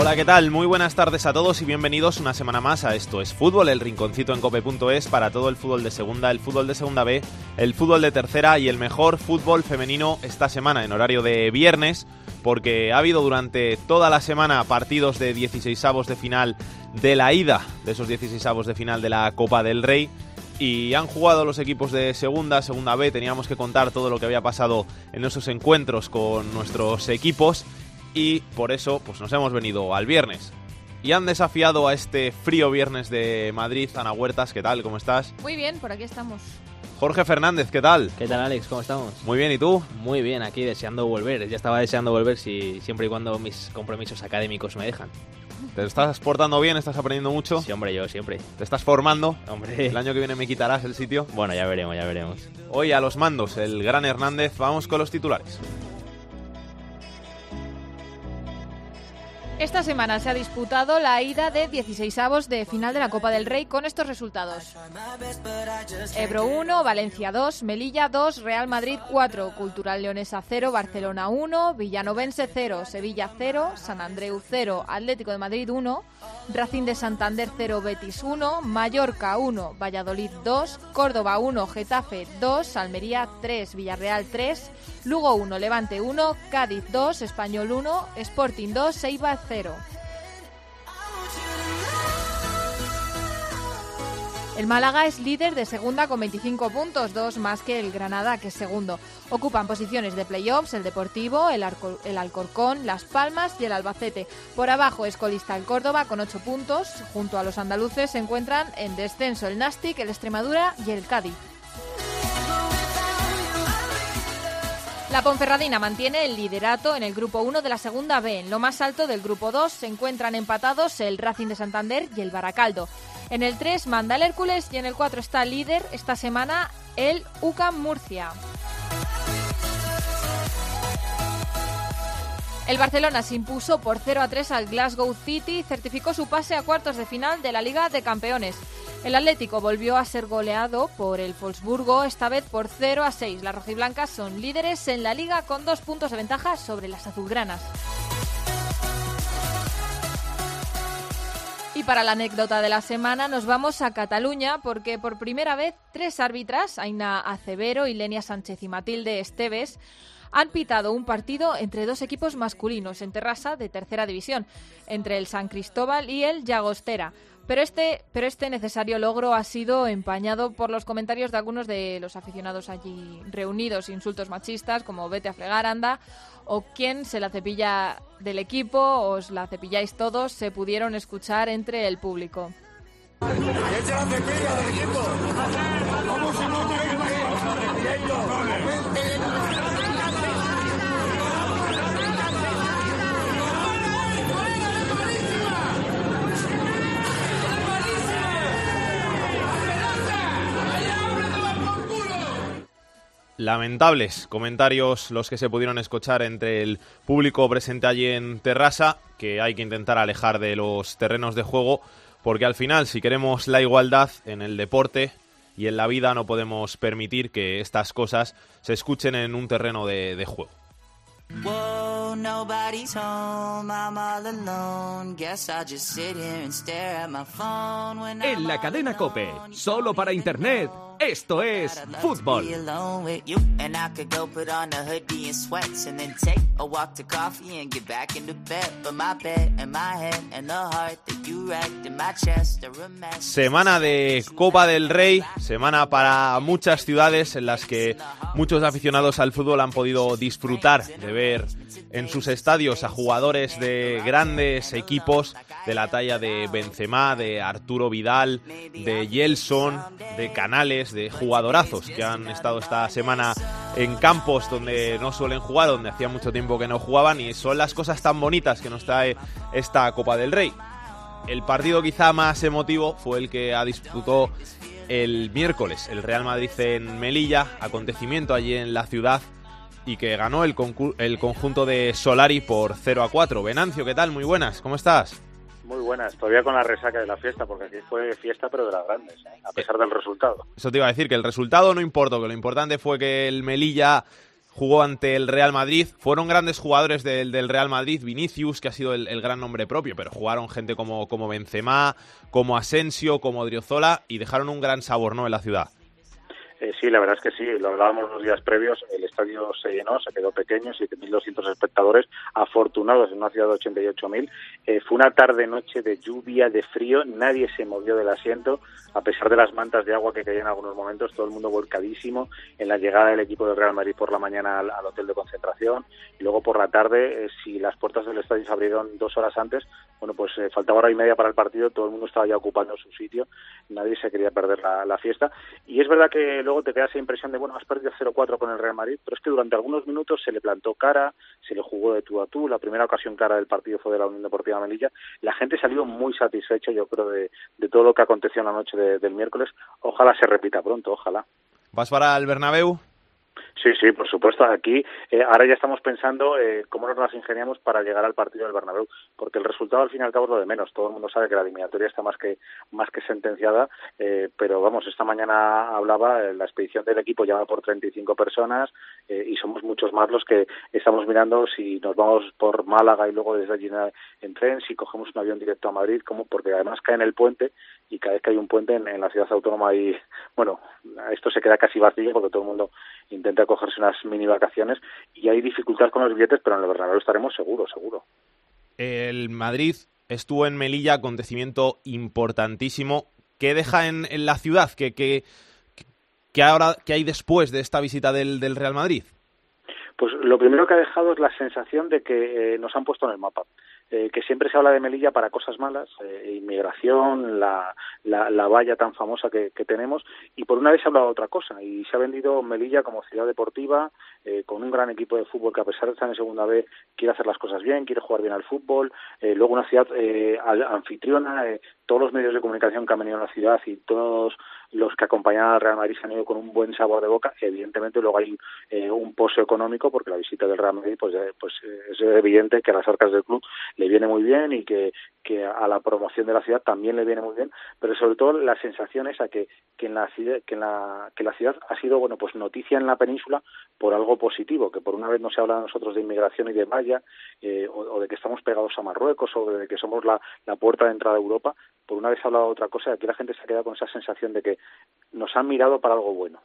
Hola, ¿qué tal? Muy buenas tardes a todos y bienvenidos una semana más a Esto es Fútbol, el rinconcito en cope.es para todo el fútbol de segunda, el fútbol de segunda B, el fútbol de tercera y el mejor fútbol femenino esta semana en horario de viernes, porque ha habido durante toda la semana partidos de 16 avos de final de la ida de esos 16 avos de final de la Copa del Rey y han jugado los equipos de segunda, segunda B. Teníamos que contar todo lo que había pasado en esos encuentros con nuestros equipos y por eso pues nos hemos venido al viernes. Y han desafiado a este frío viernes de Madrid. Ana Huertas, ¿qué tal? ¿Cómo estás? Muy bien, por aquí estamos. Jorge Fernández, ¿qué tal? ¿Qué tal, Alex? ¿Cómo estamos? Muy bien, ¿y tú? Muy bien, aquí deseando volver. Ya estaba deseando volver si, siempre y cuando mis compromisos académicos me dejan. ¿Te estás portando bien? ¿Estás aprendiendo mucho? Sí, hombre, yo siempre. ¿Te estás formando? Hombre. ¿El año que viene me quitarás el sitio? Bueno, ya veremos, ya veremos. Hoy a los mandos, el gran Hernández. Vamos con los titulares. Esta semana se ha disputado la ida de 16avos de final de la Copa del Rey con estos resultados. Ebro 1, Valencia 2, Melilla 2, Real Madrid 4, Cultural Leonesa 0, Barcelona 1, Villanovense 0, Sevilla 0, San Andreu 0, Atlético de Madrid 1, Racing de Santander 0, Betis 1, Mallorca 1, Valladolid 2, Córdoba 1, Getafe 2, Almería 3, Villarreal 3, Lugo 1, Levante 1, Cádiz 2, Español 1, Sporting 2, Eibar 0. El Málaga es líder de segunda con 25 puntos, dos más que el Granada, que es segundo. Ocupan posiciones de playoffs el Deportivo, el Alcorcón, Las Palmas y el Albacete. Por abajo es colista el Córdoba con 8 puntos. Junto a los andaluces se encuentran en descenso el Nastic, el Extremadura y el Cádiz. La Ponferradina mantiene el liderato en el grupo 1 de la segunda B. En lo más alto del grupo 2 se encuentran empatados el Racing de Santander y el Baracaldo. En el 3 manda el Hércules y en el 4 está líder esta semana el UCAM Murcia. El Barcelona se impuso por 0 a 3 al Glasgow City y certificó su pase a cuartos de final de la Liga de Campeones. El Atlético volvió a ser goleado por el Wolfsburgo, esta vez por 0 a 6. Las rojiblancas son líderes en la liga con dos puntos de ventaja sobre las azulgranas. Y para la anécdota de la semana nos vamos a Cataluña porque por primera vez tres árbitras, Aina Acevero, Ilenia Sánchez y Matilde Esteves, han pitado un partido entre dos equipos masculinos en Terrassa de tercera división, entre el San Cristóbal y el Llagostera. Pero este, pero este necesario logro ha sido empañado por los comentarios de algunos de los aficionados allí reunidos, insultos machistas como vete a fregar, anda, o quién se la cepilla del equipo, os la cepilláis todos, se pudieron escuchar entre el público. Lamentables comentarios los que se pudieron escuchar entre el público presente allí en Terrassa, que hay que intentar alejar de los terrenos de juego, porque al final, si queremos la igualdad en el deporte y en la vida, no podemos permitir que estas cosas se escuchen en un terreno de, de juego. Whoa, nobody's home, I'm all alone. Guess I'll just sit here and stare at my phone when I'm En la cadena Cope, solo para Internet, esto es fútbol. Semana de Copa del Rey, semana para muchas ciudades en las que muchos aficionados al fútbol han podido disfrutar de ver en sus estadios a jugadores de grandes equipos de la talla de Benzema, de Arturo Vidal, de Gelson, de Canales, de jugadorazos que han estado esta semana en campos donde no suelen jugar, donde hacía mucho tiempo que no jugaban y son las cosas tan bonitas que nos trae esta Copa del Rey. el partido quizá más emotivo fue el que disputó el miércoles el Real Madrid en Melilla, acontecimiento allí en la ciudad y que ganó el conjunto de Solari por 0 a 4. Venancio, ¿qué tal? Muy buenas, ¿cómo estás? Muy buenas, todavía con la resaca de la fiesta, porque aquí fue fiesta pero de las grandes, ¿eh? a pesar del resultado. Eso te iba a decir, que el resultado no importó, que lo importante fue que el Melilla jugó ante el Real Madrid. Fueron grandes jugadores del, del Real Madrid, Vinicius, que ha sido el, el, gran nombre propio, pero jugaron gente como, como Benzema, como Asensio, como Driozola y dejaron un gran sabor ¿no? en la ciudad. Eh, sí, la verdad es que sí, lo hablábamos los días previos, el estadio se llenó, se quedó pequeño, 7.200 espectadores, afortunados en una ciudad de 88.000. Eh, fue una tarde-noche de lluvia, de frío, nadie se movió del asiento, a pesar de las mantas de agua que caían en algunos momentos, todo el mundo volcadísimo en la llegada del equipo del Real Madrid por la mañana al, hotel de concentración y luego por la tarde, eh, si las puertas del estadio se abrieron dos horas antes, bueno, pues eh, faltaba hora y media para el partido, todo el mundo estaba ya ocupando su sitio, nadie se quería perder la fiesta. Y es verdad que luego te queda esa impresión de, bueno, has perdido 0-4 con el Real Madrid, pero es que durante algunos minutos se le plantó cara, se le jugó de tú a tú, la primera ocasión cara del partido fue de la Unión Deportiva Melilla, la gente salió muy satisfecha, yo creo, de, todo lo que aconteció en la noche de, del miércoles, ojalá se repita pronto, ojalá. ¿Vas para el Bernabéu? Sí, sí, por supuesto. Aquí eh, ahora ya estamos pensando eh, cómo nos las ingeniamos para llegar al partido del Bernabéu, porque el resultado al fin y al cabo es lo de menos. Todo el mundo sabe que la eliminatoria está más que más que sentenciada, eh, pero vamos, esta mañana hablaba la expedición del equipo ya va por 35 personas eh, y somos muchos más los que estamos mirando si nos vamos por Málaga y luego desde allí en tren, si cogemos un avión directo a Madrid, como porque además cae en el puente y cada vez que hay un puente en, en la ciudad autónoma y bueno, esto se queda casi vacío porque todo el mundo intenta cogerse unas mini vacaciones y hay dificultad con los billetes, pero en el Bernabéu estaremos seguros, seguro. El Madrid estuvo en Melilla, acontecimiento importantísimo. ¿Qué deja en, en la ciudad? ¿Qué, qué, qué, ahora, ¿Qué hay después de esta visita del, del Real Madrid? Pues lo primero que ha dejado es la sensación de que eh, nos han puesto en el mapa. Eh, que siempre se habla de Melilla para cosas malas, eh, inmigración, la, la, la, valla tan famosa que, tenemos, y por una vez se ha hablado de otra cosa, y se ha vendido Melilla como ciudad deportiva, eh, con un gran equipo de fútbol que a pesar de estar en segunda B quiere hacer las cosas bien, quiere jugar bien al fútbol, eh, luego una ciudad eh, anfitriona, eh, todos los medios de comunicación que han venido a la ciudad y todos los que acompañan al Real Madrid se han ido con un buen sabor de boca. Evidentemente luego hay un pozo económico porque la visita del Real Madrid pues, pues es evidente que a las arcas del club le viene muy bien y que, que a la promoción de la ciudad también le viene muy bien, pero sobre todo la sensación es que, que, en la, ciudad, que, en la, que la ciudad ha sido bueno pues noticia en la península por algo positivo, que por una vez no se habla de nosotros de inmigración y de valla eh, o, o, de que estamos pegados a Marruecos o de que somos la, la puerta de entrada a Europa, por una vez se ha hablado de otra cosa y aquí la gente se ha quedado con esa sensación de que nos han mirado para algo bueno.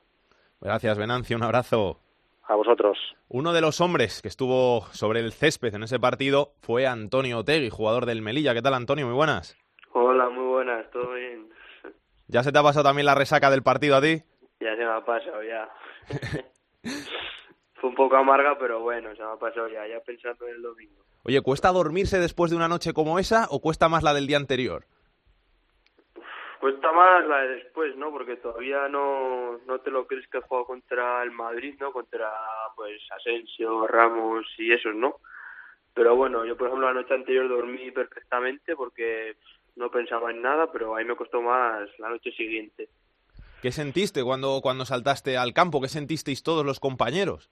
Gracias, Venancio. Un abrazo. A vosotros. Uno de los hombres que estuvo sobre el césped en ese partido fue Antonio Otegui, jugador del Melilla. ¿Qué tal, Antonio? Muy buenas. Hola, muy buenas. ¿Todo bien? ¿Ya se te ha pasado también la resaca del partido a ti? Ya se me ha pasado, ya. Fue un poco amarga, pero bueno, se me ha pasado ya, ya pensando en el domingo. Oye, ¿cuesta dormirse después de una noche como esa o cuesta más la del día anterior? Cuesta más la de después, ¿no? Porque todavía no, no te lo crees que he jugado contra el Madrid, ¿no? Contra, pues, Asensio, Ramos y esos, ¿no? Pero bueno, yo, por ejemplo, la noche anterior dormí perfectamente porque no pensaba en nada, pero ahí me costó más la noche siguiente. ¿Qué sentiste cuando, cuando saltaste al campo? ¿Qué sentisteis todos los compañeros?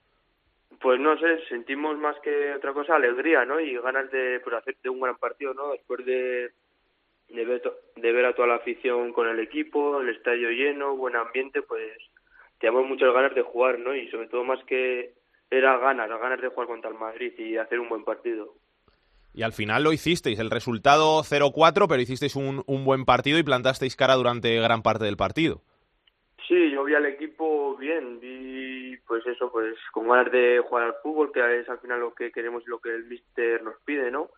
Pues no sé, sentimos más que otra cosa alegría, ¿no? Y ganas de pues, hacerte un gran partido, ¿no? Después de, de, ver, de ver a toda la afición con el equipo, el estadio lleno, buen ambiente, pues teníamos muchas ganas de jugar, ¿no? Y sobre todo más que era ganas, las ganas de jugar contra el Madrid y hacer un buen partido. Y al final lo hicisteis, el resultado 0-4, pero hicisteis un, un buen partido y plantasteis cara durante gran parte del partido. Sí, yo vi al equipo bien, vi pues eso, pues con ganas de jugar al fútbol, que es al final lo que queremos y lo que el míster nos pide, ¿no?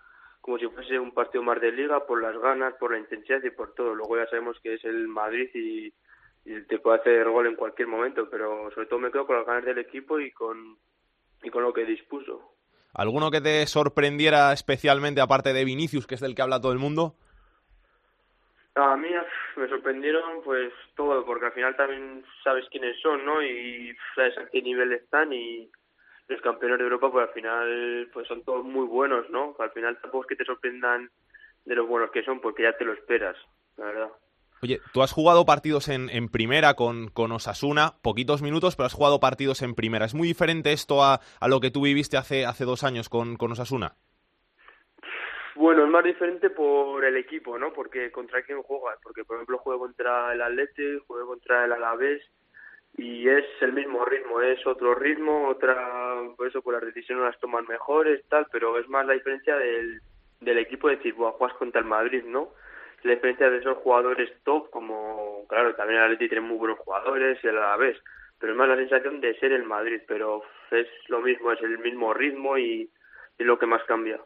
Como si fuese un partido más de liga, por las ganas, por la intensidad y por todo. Luego ya sabemos que es el Madrid y, y te puede hacer gol en cualquier momento, pero sobre todo me quedo con las ganas del equipo y con, y con lo que dispuso. ¿Alguno que te sorprendiera especialmente, aparte de Vinicius, que es del que habla todo el mundo? A mí me sorprendieron pues todo, porque al final también sabes quiénes son, ¿no? Y sabes a qué nivel están y los campeones de Europa pues al final pues son todos muy buenos, ¿no? Al final tampoco es que te sorprendan de los buenos que son, porque ya te lo esperas, la verdad. Oye, tú has jugado partidos en, en primera con, con, Osasuna, poquitos minutos, pero has jugado partidos en primera. ¿Es muy diferente esto a, a lo que tú viviste hace, hace dos años con, con Osasuna? Bueno, es más diferente por el equipo, ¿no? Porque contra quién juegas. Porque, por ejemplo, juego contra el Atlete, juego contra el Alavés y es el mismo ritmo, es otro ritmo, otra, por eso por las decisiones las toman mejores, tal, pero es más la diferencia del, equipo de decir, juegas contra el Madrid, ¿no? La diferencia de esos jugadores top, como, claro, también el Atleti tiene muy buenos jugadores y el Alavés, pero es más la sensación de ser el Madrid, pero es lo mismo, es el mismo ritmo y, y lo que más cambia.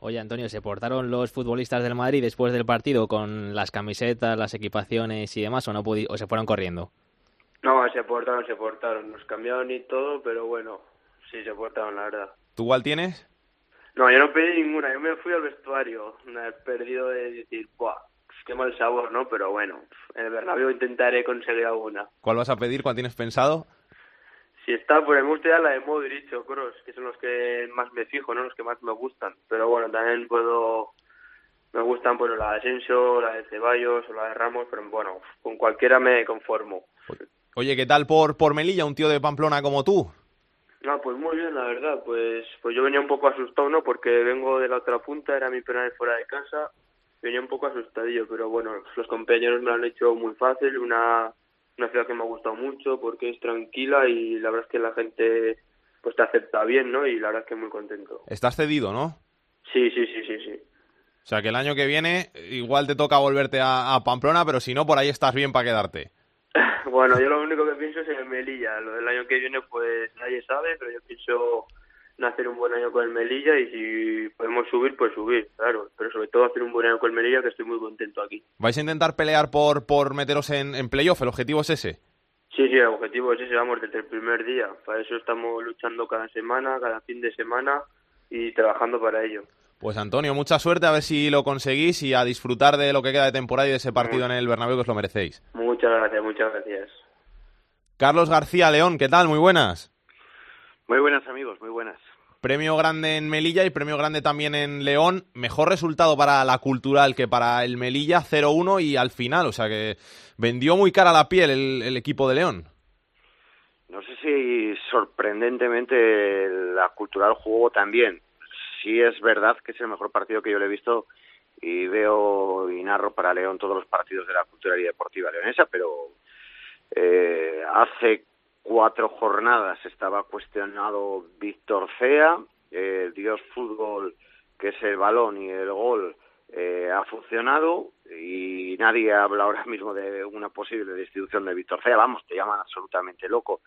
Oye, Antonio, ¿se portaron los futbolistas del Madrid después del partido con las camisetas, las equipaciones y demás o no o se fueron corriendo? No, se portaron, se portaron. Nos cambiaron y todo, pero bueno, sí se portaron, la verdad. ¿Tú igual tienes? No, yo no pedí ninguna. Yo me fui al vestuario. Me he perdido de decir, ¡buah! Qué mal sabor, ¿no? Pero bueno, en el Bernabéu intentaré conseguir alguna. ¿Cuál vas a pedir? ¿Cuál tienes pensado? Si está, pues me gusta la de Modric o Kroos, que son los que más me fijo, ¿no? Los que más me gustan. Pero bueno, también puedo... Me gustan, bueno, la de Asensio, la de Ceballos o la de Ramos, pero bueno, con cualquiera me conformo. Oye, ¿qué tal por, por Melilla, un tío de Pamplona como tú? Ah, pues muy bien, la verdad. Pues, pues yo venía un poco asustado, ¿no? Porque vengo de la otra punta, era mi primera vez fuera de casa. Venía un poco asustadillo, pero bueno, los compañeros me lo han hecho muy fácil. Una una ciudad que me ha gustado mucho porque es tranquila y la verdad es que la gente pues te acepta bien, ¿no? Y la verdad es que muy contento. Estás cedido, ¿no? Sí, sí, sí, sí, sí. O sea, que el año que viene igual te toca volverte a, Pamplona, pero si no, por ahí estás bien para quedarte. bueno, yo lo único que pienso es en Melilla. Lo del año que viene, pues nadie sabe, pero yo pienso hacer un buen año con el Melilla y si podemos subir, pues subir, claro. Pero sobre todo hacer un buen año con el Melilla, que estoy muy contento aquí. ¿Vais a intentar pelear por, por meteros en, en playoff? ¿El objetivo es ese? Sí, sí, el objetivo es ese, vamos, desde el primer día. Para eso estamos luchando cada semana, cada fin de semana y trabajando para ello. Pues Antonio, mucha suerte, a ver si lo conseguís y a disfrutar de lo que queda de temporada y de ese partido en el Bernabéu que os lo merecéis. Muchas gracias, muchas gracias. Carlos García León, ¿qué tal? Muy buenas. Muy buenas amigos, muy buenas. Premio grande en Melilla y premio grande también en León. Mejor resultado para la cultural que para el Melilla, 0-1 y al final, o sea que vendió muy cara la piel el, equipo de León. No sé si sorprendentemente la cultural jugó también. Sí es verdad que es el mejor partido que yo le he visto y veo y narro para León todos los partidos de la cultural y deportiva leonesa, pero eh, hace cuatro jornadas estaba cuestionado Víctor Cea, el Dios Fútbol, que es el balón y el gol, eh, ha funcionado y nadie habla ahora mismo de una posible destitución de Víctor Cea. Vamos, te llaman absolutamente loco.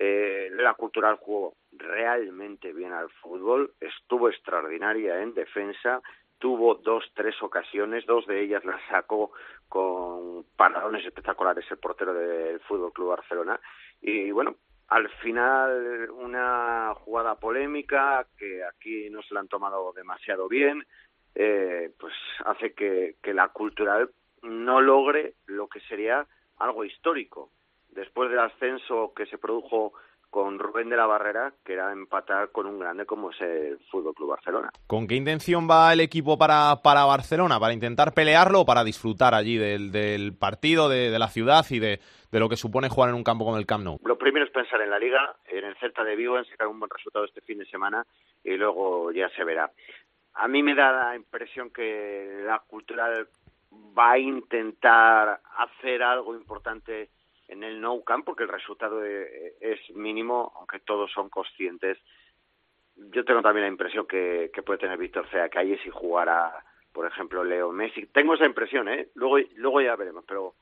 Eh, la cultural jugó realmente bien al fútbol, estuvo extraordinaria en defensa, tuvo dos, tres ocasiones, dos de ellas las sacó con paradones espectaculares el portero del Fútbol Club Barcelona y bueno, al final una jugada polémica que aquí no se la han tomado demasiado bien, eh, pues hace que, que la cultural no logre lo que sería algo histórico. Después del ascenso que se produjo con Rubén de la Barrera, que era empatar con un grande como es el Fútbol Club Barcelona. ¿Con qué intención va el equipo para, para Barcelona? ¿Para intentar pelearlo o para disfrutar allí del, del partido, de, la ciudad y de, de, lo que supone jugar en un campo como el Camp Nou? Lo primero es pensar en la Liga, en el Celta de Vigo, en sacar un buen resultado este fin de semana y luego ya se verá. A mí me da la impresión que la cultural va a intentar hacer algo importante en el no camp porque el resultado e, es mínimo, aunque todos son conscientes. Yo tengo también la impresión que, puede tener Víctor Fea Calle si jugara, por ejemplo, Leo Messi. Tengo esa impresión, ¿eh? Luego, luego ya veremos, pero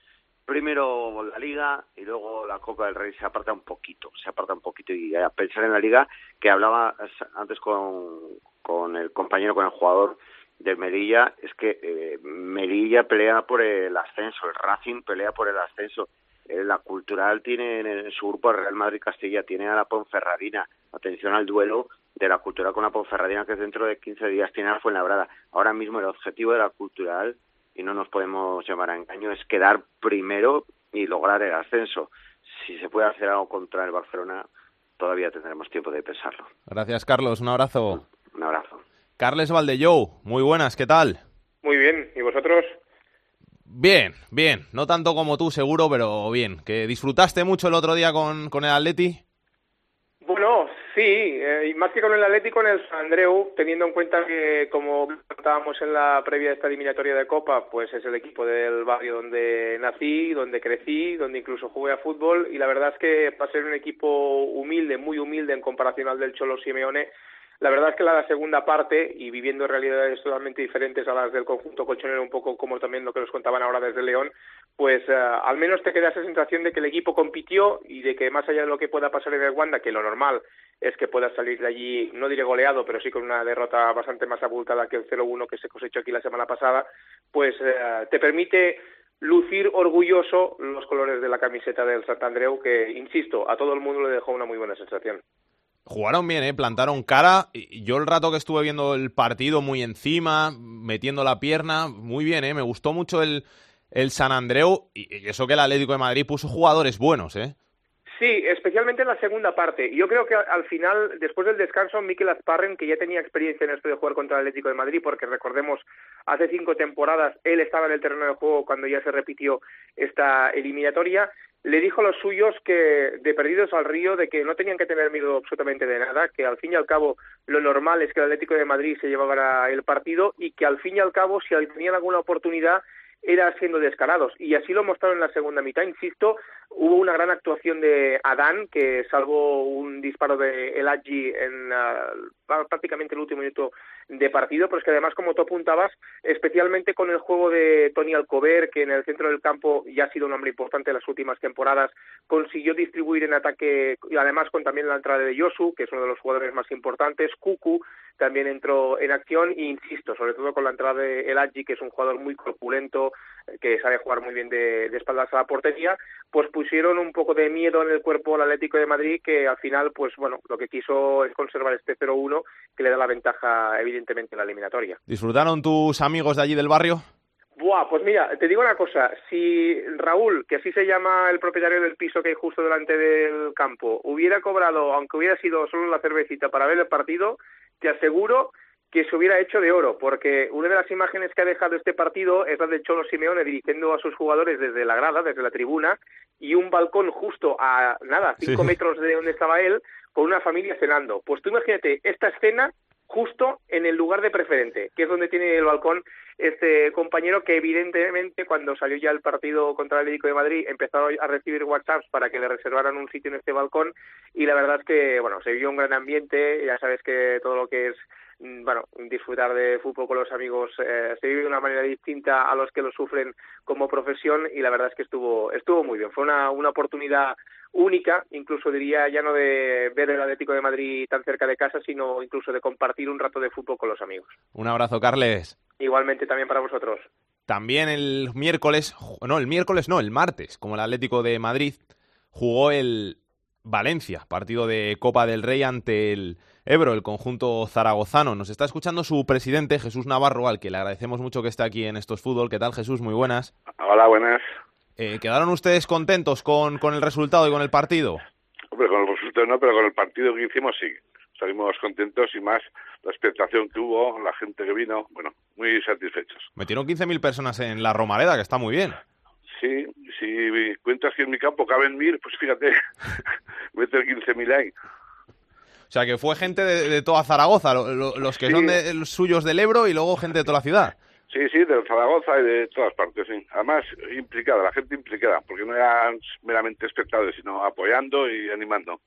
primero la Liga y luego la Copa del Rey se aparta un poquito, se aparta un poquito y a pensar en la Liga, que hablaba antes con, con el compañero, con el jugador de Melilla, es que eh, Melilla pelea por el ascenso, el Racing pelea por el ascenso eh, la Cultural tiene en su grupo Real Madrid Castilla, tiene a la Ponferradina. Atención al duelo de la Cultural con la Ponferradina, que dentro de 15 días tiene a la Fuenlabrada. Ahora mismo el objetivo de la Cultural, y no nos podemos llamar a engaño, es quedar primero y lograr el ascenso. Si se puede hacer algo contra el Barcelona, todavía tendremos tiempo de pensarlo. Gracias, Carlos. Un abrazo. Un abrazo. Carles Valdellou, muy buenas, ¿qué tal? Muy bien, ¿y vosotros? Bien, bien. No tanto como tú, seguro, pero bien. ¿Que disfrutaste mucho el otro día con, con el Atleti? Bueno, sí, eh, y más que con el Atlético, en el San Andreu, teniendo en cuenta que, como contábamos en la previa de esta eliminatoria de Copa, pues es el equipo del barrio donde nací, donde crecí, donde incluso jugué a fútbol, y la verdad es que para ser un equipo humilde, muy humilde en comparación al del Cholo Simeone, la verdad es que la segunda parte, y viviendo realidades totalmente diferentes a las del conjunto colchonero, un poco como también lo que nos contaban ahora desde León, pues eh, al menos te queda esa sensación de que el equipo compitió y de que más allá de lo que pueda pasar en el Wanda, que lo normal es que pueda salir de allí, no diré goleado, pero sí con una derrota bastante más abultada que el 0-1 que se cosechó aquí la semana pasada, pues eh, te permite lucir orgulloso los colores de la camiseta del Santandreu, que, insisto, a todo el mundo le dejó una muy buena sensación. Jugaron bien, ¿eh? plantaron cara. Yo el rato que estuve viendo el partido muy encima, metiendo la pierna, muy bien, ¿eh? me gustó mucho el, el San Andreu y eso que el Atlético de Madrid puso jugadores buenos. ¿eh? Sí, especialmente en la segunda parte. Yo creo que al final, después del descanso, Mikel Azparren, que ya tenía experiencia en esto de jugar contra el Atlético de Madrid, porque recordemos, hace cinco temporadas él estaba en el terreno de juego cuando ya se repitió esta eliminatoria, le dijo a los suyos que de perdidos al río, de que no tenían que tener miedo absolutamente de nada, que al fin y al cabo lo normal es que el Atlético de Madrid se llevara el partido y que al fin y al cabo si tenían alguna oportunidad era siendo descarados. Y así lo mostraron en la segunda mitad. Insisto, hubo una gran actuación de Adán, que salvó un disparo de El en uh, prácticamente el último minuto de partido, pero es que además, como tú apuntabas, especialmente con el juego de Tony Alcover, que en el centro del campo ya ha sido un hombre importante en las últimas temporadas, consiguió distribuir en ataque, y además con también la entrada de Yosu, que es uno de los jugadores más importantes, Kuku también entró en acción, e insisto, sobre todo con la entrada de El que es un jugador muy corpulento, que sabe jugar muy bien de, de, espaldas a la portería, pues pusieron un poco de miedo en el cuerpo al Atlético de Madrid, que al final, pues bueno, lo que quiso es conservar este 0-1, que le da la ventaja evidentemente en la eliminatoria. ¿Disfrutaron tus amigos de allí del barrio? Buah, pues mira, te digo una cosa, si Raúl, que así se llama el propietario del piso que hay justo delante del campo, hubiera cobrado, aunque hubiera sido solo la cervecita para ver el partido, te aseguro que se hubiera hecho de oro, porque una de las imágenes que ha dejado este partido es la de Cholo Simeone dirigiendo a sus jugadores desde la grada, desde la tribuna, y un balcón justo a, nada, cinco Sí. metros de donde estaba él, con una familia cenando. Pues tú imagínate esta escena justo en el lugar de preferente, que es donde tiene el balcón este compañero que evidentemente cuando salió ya el partido contra el Atlético de Madrid empezó a recibir WhatsApps para que le reservaran un sitio en este balcón y la verdad es que bueno se vivió un gran ambiente ya sabes que todo lo que es mm, bueno disfrutar de fútbol con los amigos eh, se vive de una manera distinta a los que lo sufren como profesión y la verdad es que estuvo estuvo muy bien. Fue una una oportunidad única, incluso diría ya no de ver el Atlético de Madrid tan cerca de casa, sino incluso de compartir un rato de fútbol con los amigos. Un abrazo, Carles. Igualmente también para vosotros. También el miércoles, no, el miércoles no, el martes, como el Atlético de Madrid, jugó el Valencia, partido de Copa del Rey ante el Ebro, el conjunto zaragozano. Nos está escuchando su presidente, Jesús Navarro, al que le agradecemos mucho que esté aquí en Estos Fútbol. ¿Qué tal, Jesús? Muy buenas. Hola, buenas. Eh, ¿Quedaron ustedes contentos con, con el resultado y con el partido? Hombre, con el resultado no, pero con el partido que hicimos sí. Salimos contentos y más la expectación que hubo, la gente que vino, bueno, muy satisfechos. Metieron 15.000 personas en la Romareda, que está muy bien. Sí, si cuentas que en mi campo caben mil, pues fíjate, meter 15.000 ahí. O sea, que fue gente de, de toda Zaragoza, lo- lo- los que Sí. son de, los suyos del Ebro y luego gente de toda la ciudad. Sí, sí, de Zaragoza y de todas partes, sí. Además, implicada, la gente implicada, porque no eran meramente espectadores, sino apoyando y animando.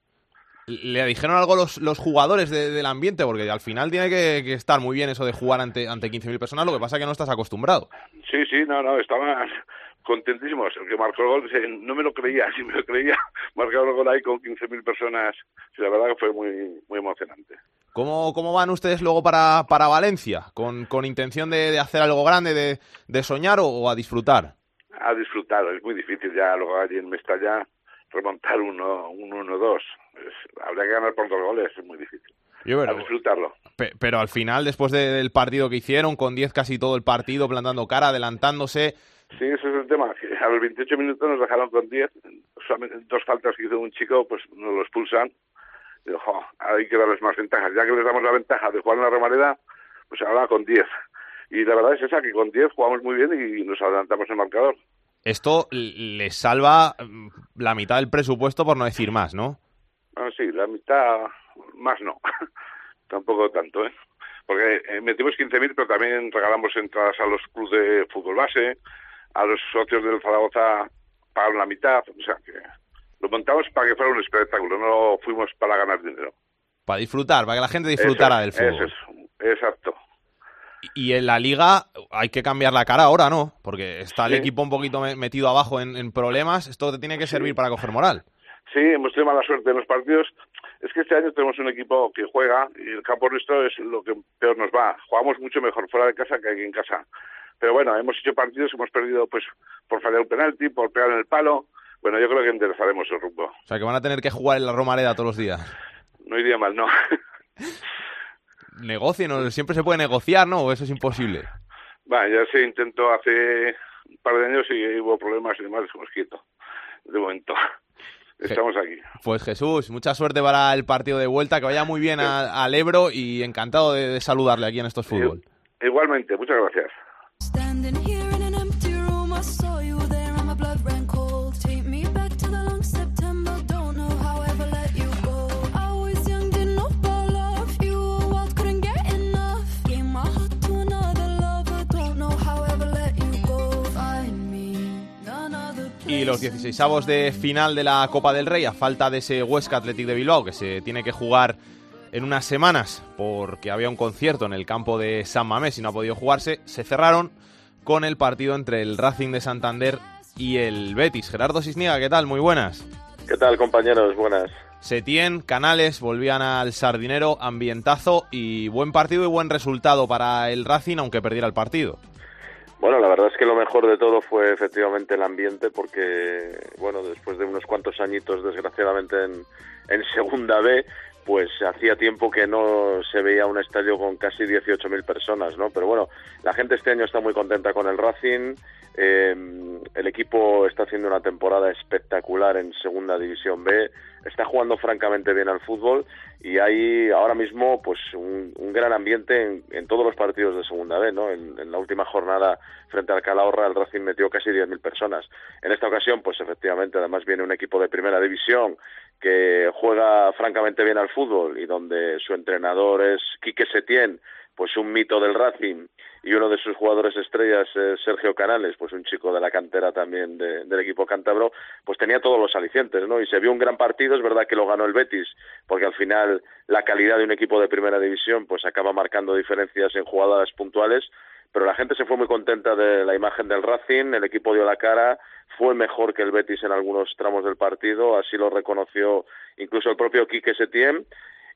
¿Le dijeron algo los, los jugadores de- del ambiente? Porque al final tiene que, que estar muy bien eso de jugar ante, ante 15.000 personas, lo que pasa es que no estás acostumbrado. Sí, sí, no, no, estaban contentísimos. El que marcó el gol, dice, no me lo creía, si me lo creía, marcar el gol ahí con 15.000 personas, sí, la verdad que fue muy, muy emocionante. ¿Cómo, cómo van ustedes luego para, para Valencia? ¿Con, con intención de, de hacer algo grande, de, de soñar o, o a disfrutar? A disfrutar, es muy difícil ya luego allí en Mestalla remontar uno, un 1-2. Es- Habría que ganar por dos goles, es muy difícil. Yo, A disfrutarlo. pe- pero al final, después de- del partido que hicieron, con 10 casi todo el partido, plantando cara, adelantándose, Sí, ese es el tema. que A los 28 minutos nos dejaron con 10. Solamente dos faltas que hizo un chico, pues nos lo expulsan. Digo, jo, hay que darles más ventajas. Ya que les damos la ventaja de jugar en la Romareda, pues ahora con 10. y la verdad es esa, que con 10 jugamos muy bien y nos adelantamos el marcador. Esto les salva mm, la mitad del presupuesto, por no decir más, ¿no? Ah, sí, la mitad, más no. Tampoco tanto, ¿eh? Porque eh, metimos 15.000, pero también regalamos entradas a los clubes de fútbol base, a los socios del Zaragoza pagaron la mitad, o sea que lo montamos para que fuera un espectáculo, no fuimos para ganar dinero. Para disfrutar, para que la gente disfrutara del fútbol. Eso es, exacto. Y en la liga hay que cambiar la cara ahora, ¿no? Porque está el equipo un poquito metido abajo en, problemas. Esto te tiene que servir para coger moral. Sí, hemos tenido mala suerte en los partidos. Es que este año tenemos un equipo que juega y el campo nuestro es lo que peor nos va. Jugamos mucho mejor fuera de casa que aquí en casa. Pero bueno, hemos hecho partidos, hemos perdido pues por fallar un penalti, por pegar en el palo. Bueno, yo creo que enderezaremos el rumbo. O sea, que van a tener que jugar en la Romareda todos los días. No iría mal, no. Negocien, siempre se puede negociar, ¿no? ¿O eso es imposible? Va, ya se intentó hace un par de años y hubo problemas y demás, hemos quieto. De momento. Estamos aquí. Pues Jesús, mucha suerte para el partido de vuelta, que vaya muy bien al Ebro y encantado de, saludarle aquí en estos fútbol. Igualmente, muchas gracias. Y los 16avos de final de la Copa del Rey, a falta de ese Huesca Athletic de Bilbao, que se tiene que jugar en unas semanas porque había un concierto en el campo de San Mamés y no ha podido jugarse, se cerraron con el partido entre el Racing de Santander y el Betis. Gerardo Sisniega, ¿qué tal? Muy buenas. ¿Qué tal, compañeros? Buenas. Setien, Canales volvían al Sardinero, ambientazo y buen partido y buen resultado para el Racing, aunque perdiera el partido. Bueno, la verdad es que lo mejor de todo fue efectivamente el ambiente, porque, bueno, después de unos cuantos añitos, desgraciadamente, en, en Segunda B, pues hacía tiempo que no se veía un estadio con casi 18.000 personas, ¿no? Pero bueno, la gente este año está muy contenta con el Racing, eh, el equipo está haciendo una temporada espectacular en Segunda División B, está jugando francamente bien al fútbol y hay ahora mismo pues un, gran ambiente en, todos los partidos de segunda B, ¿no? En, la última jornada frente al Calahorra el Racing metió casi 10.000 personas. En esta ocasión pues efectivamente además viene un equipo de primera división que juega francamente bien al fútbol y donde su entrenador es Quique Setién, pues un mito del Racing y uno de sus jugadores estrellas es Sergio Canales, pues un chico de la cantera también del equipo cántabro, pues tenía todos los alicientes, ¿no? Y se vio un gran partido, es verdad que lo ganó el Betis, porque al final la calidad de un equipo de primera división pues acaba marcando diferencias en jugadas puntuales, pero la gente se fue muy contenta de la imagen del Racing, el equipo dio la cara, fue mejor que el Betis en algunos tramos del partido, así lo reconoció incluso el propio Quique Setién,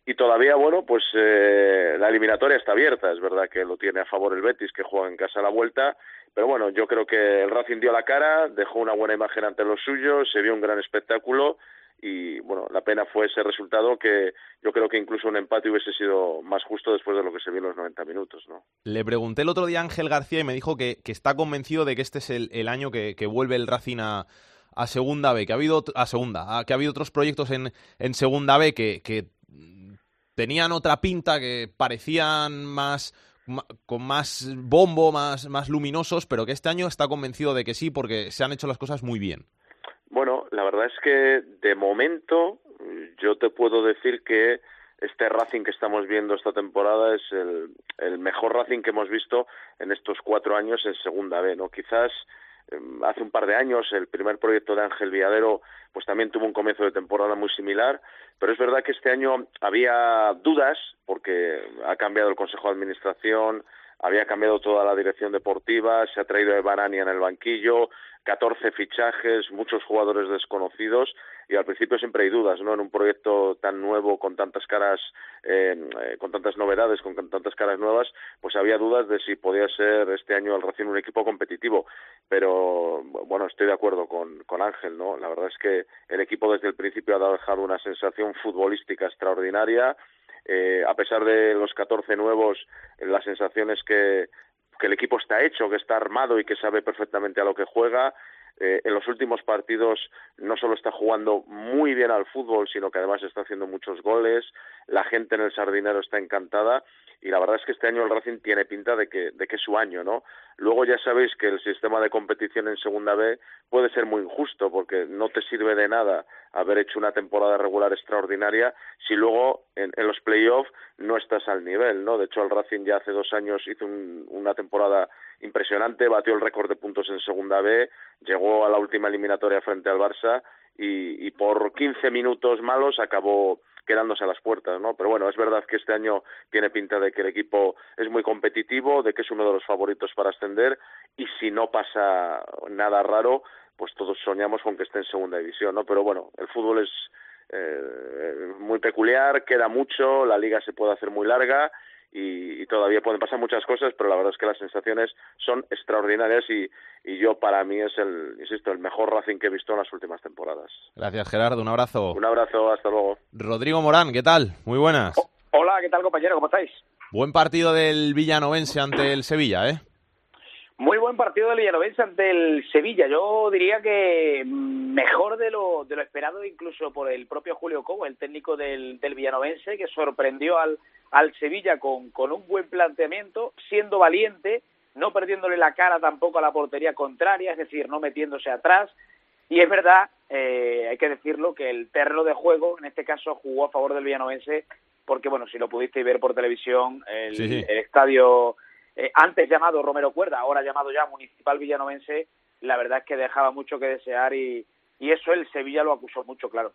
y todavía, bueno, pues eh, la eliminatoria está abierta, es verdad que lo tiene a favor el Betis, que juega en casa a la vuelta, pero bueno, yo creo que el Racing dio la cara, dejó una buena imagen ante los suyos, se vio un gran espectáculo, y bueno, la pena fue ese resultado que yo creo que incluso un empate hubiese sido más justo después de lo que se vio en los 90 minutos, ¿no? Le pregunté el otro día a Ángel García y me dijo que, está convencido de que este es el, año que, vuelve el Racing a, segunda B, que ha habido a segunda, que ha habido otros proyectos en, en segunda B que, que tenían otra pinta, que parecían más con más bombo, más, más luminosos, pero que este año está convencido de que sí, porque se han hecho las cosas muy bien. Bueno, la verdad es que de momento yo te puedo decir que este Racing que estamos viendo esta temporada es el, el mejor Racing que hemos visto en estos cuatro años en Segunda B, ¿no? Quizás hace un par de años el primer proyecto de Ángel Viadero pues también tuvo un comienzo de temporada muy similar, pero es verdad que este año había dudas porque ha cambiado el Consejo de Administración, había cambiado toda la dirección deportiva, se ha traído a Evanani en el banquillo, 14 fichajes, muchos jugadores desconocidos y al principio siempre hay dudas, ¿no? En un proyecto tan nuevo, con tantas caras, eh, eh, con tantas novedades, con tantas caras nuevas, pues había dudas de si podía ser este año el Racing un equipo competitivo. Pero bueno, estoy de acuerdo con, con Ángel, ¿no? La verdad es que el equipo desde el principio ha dejado una sensación futbolística extraordinaria. Eh, a pesar de los 14 nuevos, la sensación es que que el equipo está hecho, que está armado y que sabe perfectamente a lo que juega. Eh, en los últimos partidos no solo está jugando muy bien al fútbol, sino que además está haciendo muchos goles, la gente en el Sardinero está encantada y la verdad es que este año el Racing tiene pinta de que, de que es su año, ¿no? Luego ya sabéis que el sistema de competición en Segunda B puede ser muy injusto porque no te sirve de nada haber hecho una temporada regular extraordinaria si luego en, los playoffs no estás al nivel, ¿no? De hecho el Racing ya hace dos años hizo una temporada impresionante, batió el récord de puntos en Segunda B, llegó a la última eliminatoria frente al Barça y, y por 15 minutos malos acabó quedándose a las puertas, ¿no? Pero bueno, es verdad que este año tiene pinta de que el equipo es muy competitivo, de que es uno de los favoritos para ascender y si no pasa nada raro, pues todos soñamos con que esté en segunda división, ¿no? Pero bueno, el fútbol es eh, muy peculiar, queda mucho, la liga se puede hacer muy larga y, todavía pueden pasar muchas cosas, pero la verdad es que las sensaciones son extraordinarias y, y, yo para mí es el, insisto, el mejor Racing que he visto en las últimas temporadas. Gracias Gerardo, un abrazo. Un abrazo, hasta luego. Rodrigo Morán, ¿qué tal? Muy buenas. hola, ¿qué tal compañero? ¿Cómo estáis? Buen partido del Villanovense ante el Sevilla, ¿eh? Muy buen partido del Villanovense ante el Sevilla. Yo diría que mejor de lo, de lo esperado incluso por el propio Julio Cobo, el técnico del, del Villanovense, que sorprendió al, al Sevilla con, con un buen planteamiento, siendo valiente, no perdiéndole la cara tampoco a la portería contraria, es decir, no metiéndose atrás. Y es verdad, eh, hay que decirlo, que el terreno de juego, en este caso, jugó a favor del Villanovense, porque, bueno, si lo pudisteis ver por televisión, el, estadio eh, antes llamado Romero Cuerda, ahora llamado ya Municipal Villanovense, la verdad es que dejaba mucho que desear y, y eso el Sevilla lo acusó mucho, claro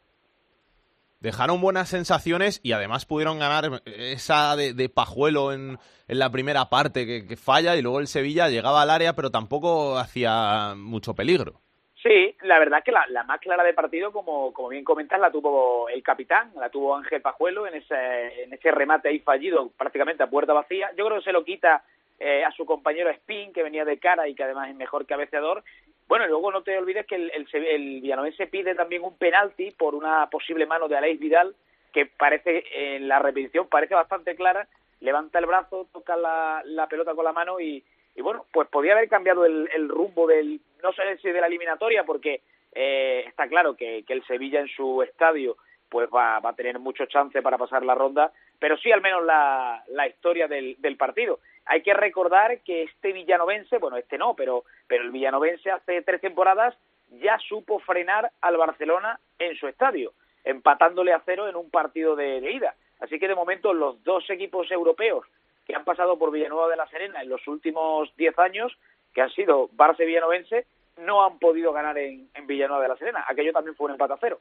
dejaron buenas sensaciones y además pudieron ganar esa de, Pajuelo en, la primera parte que, falla y luego el Sevilla llegaba al área pero tampoco hacía mucho peligro. Sí, la verdad que la, más clara de partido, como, como bien comentas, la tuvo el capitán, la tuvo Ángel Pajuelo en ese, en ese remate ahí fallido prácticamente a puerta vacía. Yo creo que se lo quita eh, a su compañero Spin, que venía de cara y que además es mejor cabeceador, bueno, y luego no te olvides que el, el, el pide también un penalti por una posible mano de Aleix Vidal, que parece, en la repetición parece bastante clara, levanta el brazo, toca la, la pelota con la mano y, y bueno, pues podía haber cambiado el, el, rumbo del, no sé si de la eliminatoria, porque eh, está claro que, que el Sevilla en su estadio pues va, va a tener mucho chance para pasar la ronda, pero sí al menos la, la historia del, del partido. Hay que recordar que este villanovense, bueno, este no, pero, pero el villanovense hace tres temporadas ya supo frenar al Barcelona en su estadio, empatándole a cero en un partido de, ida. Así que de momento los dos equipos europeos que han pasado por Villanueva de la Serena en los últimos diez años, que han sido Barça y Villanovense, no han podido ganar en, en Villanueva de la Serena. Aquello también fue un empate a cero.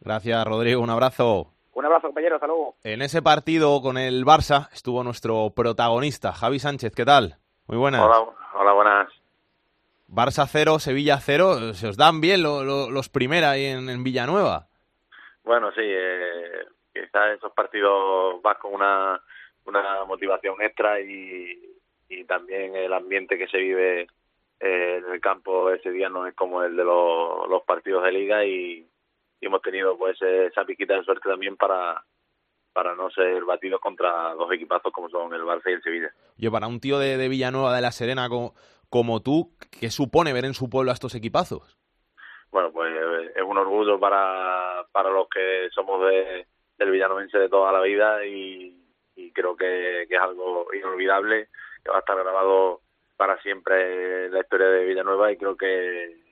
Gracias, Rodrigo. Un abrazo. Un abrazo, compañero. Hasta luego. En ese partido con el Barça estuvo nuestro protagonista, Javi Sánchez. ¿Qué tal? Muy buenas. Hola, hola buenas. Barça cero, Sevilla cero. ¿Se os dan bien los primeros ahí en, Villanueva? Bueno, sí. Eh, quizás esos partidos vas con una, una motivación extra y, y también el ambiente que se vive eh, en el campo ese día no es como el de los partidos de liga y, y hemos tenido pues esa piquita de suerte también para para no ser batidos contra dos equipazos como son el Barça y el Sevilla. Yo, para un tío de, Villanueva de la Serena como, como tú, ¿qué supone ver en su pueblo a estos equipazos? Bueno, pues es un orgullo para, para los que somos de, del villanovense de toda la vida y, y creo que, que, es algo inolvidable, que va a estar grabado para siempre en la historia de Villanueva y creo que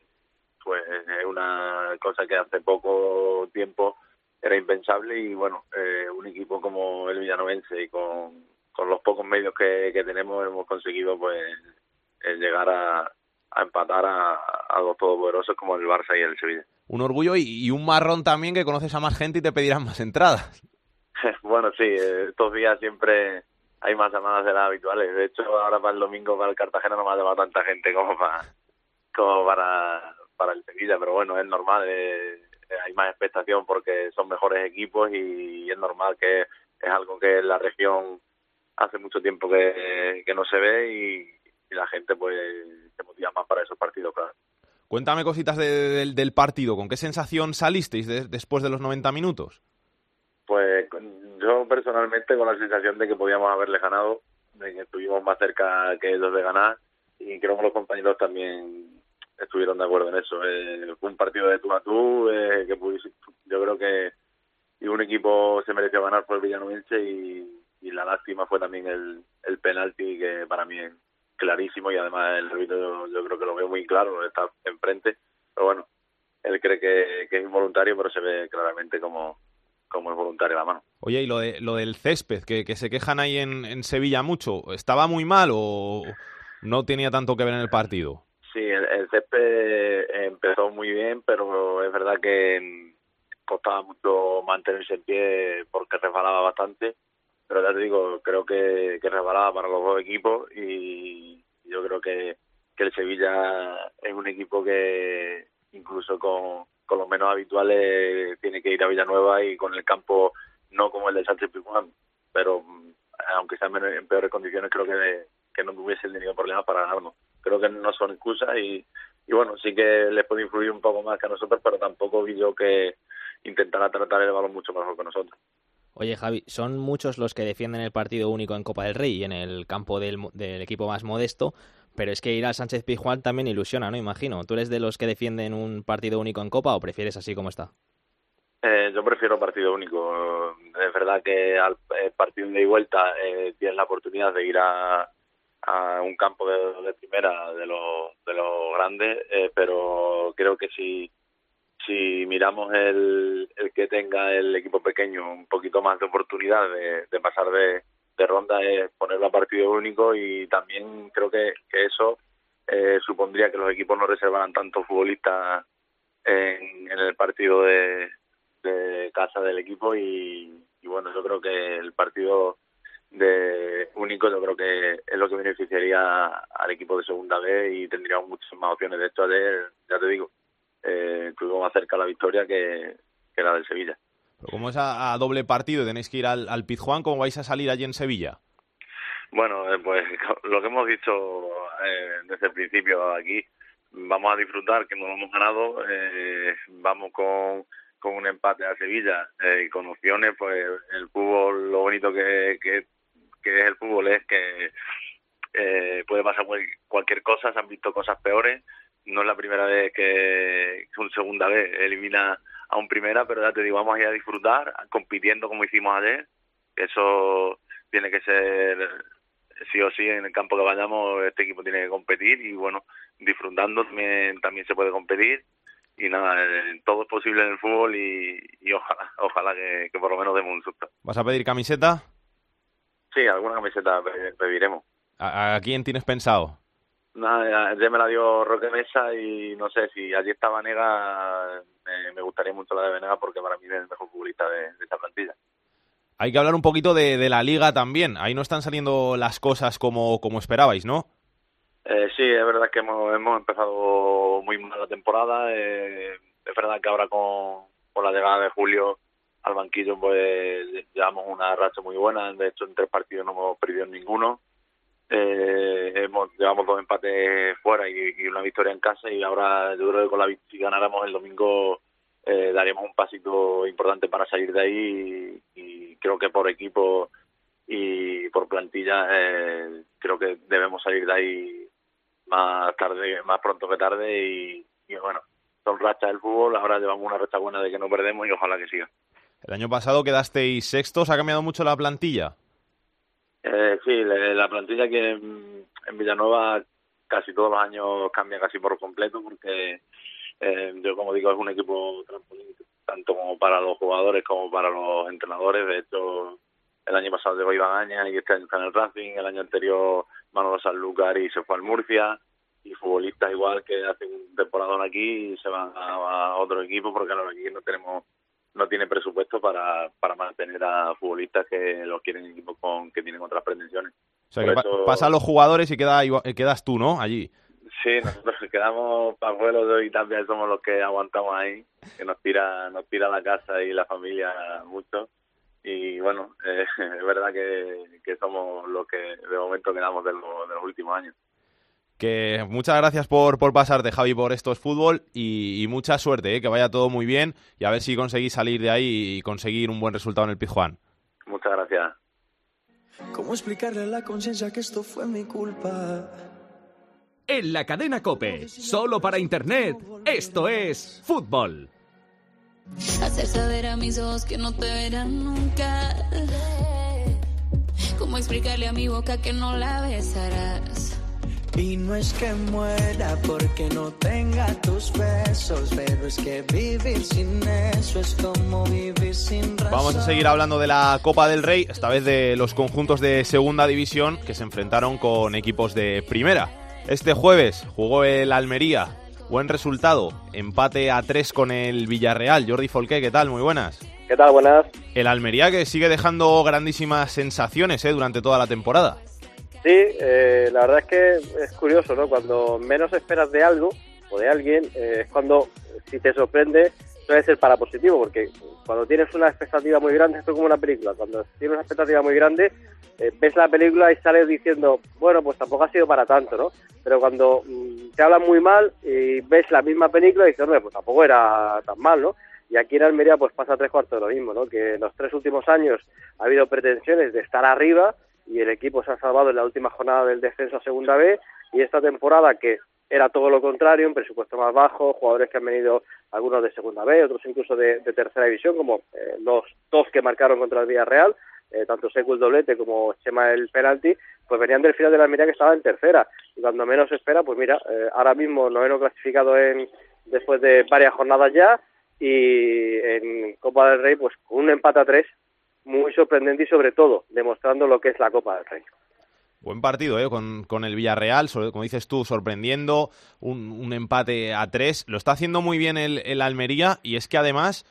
pues es una cosa que hace poco tiempo era impensable y bueno, eh, un equipo como el Villanovense y con, con los pocos medios que, que tenemos hemos conseguido pues llegar a, a empatar a, a dos todopoderosos como el Barça y el Sevilla. Un orgullo y, un marrón también que conoces a más gente y te pedirán más entradas. bueno, sí, estos días siempre hay más llamadas de las habituales. De hecho, ahora para el domingo, para el Cartagena, no me ha llamado tanta gente como para, como para, para el Sevilla, pero bueno, es normal, eh, hay más expectación porque son mejores equipos y, es normal que es algo que en la región hace mucho tiempo que, no se ve y, la gente pues se motiva más para esos partidos, claro. Cuéntame cositas del partido, ¿con qué sensación salisteis después de los 90 minutos? Pues yo personalmente con la sensación de que podíamos haberle ganado, de que estuvimos más cerca que ellos de ganar y creo que los compañeros también estuvieron de acuerdo en eso. Eh, fue un partido de tú a tú, eh, que yo creo que y un equipo se mereció ganar por el Villanovense y, la lástima fue también el, el penalti que para mí es clarísimo y además el árbitro yo, creo que lo veo muy claro, está enfrente, pero bueno, él cree que, es involuntario, pero se ve claramente como, como es voluntario la mano. Oye, y lo, de, lo del césped, que, que se quejan ahí en, en Sevilla mucho, ¿estaba muy mal o no tenía tanto que ver en el partido? Sí, el, el césped empezó muy bien, pero es verdad que costaba mucho mantenerse en pie porque resbalaba bastante, pero ya te digo, creo que, resbalaba para los dos equipos y yo creo que, el Sevilla es un equipo que incluso con, los menos habituales tiene que ir a Villanueva y con el campo no como el de Sánchez Pizjuán, pero mm, aunque sean en peores condiciones creo que, que no tuviese tenido problemas para ganarnos. Creo que no son excusas y, y bueno, sí que les puede influir un poco más que a nosotros, pero tampoco vi yo que, intentará tratar el balón mucho mejor que nosotros. Oye, Javi, son muchos los que defienden el partido único en Copa del Rey y en el campo del, equipo más modesto, pero es que ir a Sánchez Pizjuán también ilusiona, ¿no? Imagino. ¿Tú eres de los que defienden un partido único en Copa o prefieres así como está? Eh, yo prefiero partido único. Es verdad que al eh, partido de vuelta eh, tienes la oportunidad de ir a, un campo de, primera de los de los grandes, eh, pero creo que si si miramos el, el que tenga el equipo pequeño un poquito más de oportunidad de, pasar de, ronda es ponerlo a partido único y también creo que, eso eh, supondría que los equipos no reservaran tantos futbolistas en, el partido de, casa del equipo y, bueno yo creo que el partido de único yo creo que es lo que beneficiaría al equipo de segunda B y tendríamos muchas más opciones de esto ayer ya te digo eh, estuvimos más cerca la victoria que, la del Sevilla. Pero como es a, doble partido y tenéis que ir al, al Pizjuán, ¿cómo vais a salir allí en Sevilla? Bueno, eh, pues lo que hemos dicho eh, desde el principio aquí, vamos a disfrutar que nos hemos ganado, eh, vamos con, con un empate a Sevilla y con opciones, pues el fútbol, lo bonito que, que, que es el fútbol es que puede pasar cualquier cosa, se han visto cosas peores no es la primera vez que, un segunda vez elimina a un primera, pero ya te digo, vamos a ir a disfrutar compitiendo como hicimos ayer. Eso tiene que ser sí o sí en el campo que vayamos, este equipo tiene que competir y bueno, disfrutando también, también se puede competir y nada, eh, todo es posible en el fútbol y, ojalá, ojalá que, por lo menos demos un susto. ¿Vas a pedir camiseta? Sí, alguna camiseta pediremos. ¿A, quién tienes pensado? Nada, ya me la dio Roque Mesa y no sé si allí está Vanega, me, gustaría mucho la de Vanega porque para mí es el mejor futbolista de, esta plantilla. Hay que hablar un poquito de, la liga también. Ahí no están saliendo las cosas como, como esperabais, ¿no? Eh, sí, es verdad que hemos, hemos empezado muy mal la temporada. Eh, es verdad que ahora con, con la llegada de Julio al banquillo pues llevamos una racha muy buena. De hecho, en tres partidos no hemos perdido ninguno. Eh, hemos, llevamos dos empates fuera y, una victoria en casa. Y ahora yo creo que con la si ganáramos el domingo eh, daríamos un pasito importante para salir de ahí. Y, creo que por equipo y por plantilla eh, creo que debemos salir de ahí más tarde más pronto que tarde. Y, bueno son rachas del fútbol. Ahora llevamos una racha buena de que no perdemos y ojalá que siga el año pasado quedasteis sextos. Ha cambiado mucho la plantilla eh, sí, la plantilla que en, Villanueva casi todos los años cambia casi por completo porque eh, yo como digo es un equipo tanto como para los jugadores como para los entrenadores. De hecho, el año pasado llegó Iván Aña y este año está en el Racing, el año anterior Manolo Sanlúcar y se fue al Murcia. Y futbolistas igual que hacen temporada aquí y se van a, otro equipo porque ahora aquí no tenemos no tiene presupuesto para, para mantener a futbolistas que los quieren en equipos con, que tienen otras pretensiones. O sea, que pasan los jugadores y queda, quedas tú, ¿no? Allí. Sí, nosotros quedamos pajuelos y también somos los que aguantamos ahí, que nos tira, nos tira la casa y la familia mucho. Y bueno, eh, es verdad que, que somos los que de momento quedamos de los últimos años. Que muchas gracias por, por pasarte, Javi, por estos fútbol y, mucha suerte, ¿eh? que vaya todo muy bien y a ver si conseguís salir de ahí y conseguir un buen resultado en el Pizjuán. Muchas gracias. ¿Cómo explicarle a la conciencia que esto fue mi culpa? en la cadena Cope, solo para Internet. Esto es fútbol. Hacer saber a mis ojos que no te verán nunca. ¿Cómo explicarle a mi boca que no la besarás? Y no es que muera porque no tenga tus besos, pero es que vivir sin eso es como vivir sin razón. Vamos a seguir hablando de la Copa del Rey, esta vez de los conjuntos de segunda división que se enfrentaron con equipos de primera. Este jueves jugó el Almería, buen resultado, empate a tres con el Villarreal. Jordi Folqué, ¿qué tal? Muy buenas. ¿Qué tal? Buenas. El Almería que sigue dejando grandísimas sensaciones ¿eh? durante toda la temporada. Sí, eh, la verdad es que es curioso, ¿no? Cuando menos esperas de algo o de alguien, eh, es cuando, si te sorprende, suele ser para positivo, porque cuando tienes una expectativa muy grande, esto es como una película, cuando tienes una expectativa muy grande, eh, ves la película y sales diciendo, bueno, pues tampoco ha sido para tanto, ¿no? Pero cuando mm, te hablan muy mal y ves la misma película y dices, hombre, pues tampoco era tan mal, ¿no? Y aquí en Almería pues pasa tres cuartos de lo mismo, ¿no? Que en los tres últimos años ha habido pretensiones de estar arriba, y el equipo se ha salvado en la última jornada del descenso a Segunda B y esta temporada que era todo lo contrario, un presupuesto más bajo, jugadores que han venido algunos de Segunda B, otros incluso de, Tercera División, como eh, los dos que marcaron contra el Villarreal, eh, tanto Seco el doblete como Chema el penalti, pues venían del final de la Almería que estaba en tercera. Y cuando menos espera, pues mira, eh, ahora mismo noveno clasificado en después de varias jornadas ya y en Copa del Rey, pues con un empate a tres muy sorprendente y sobre todo demostrando lo que es la Copa del Rey. Buen partido, ¿eh? Con, con el Villarreal, como dices tú, sorprendiendo, un, empate a tres. Lo está haciendo muy bien el, el, Almería y es que además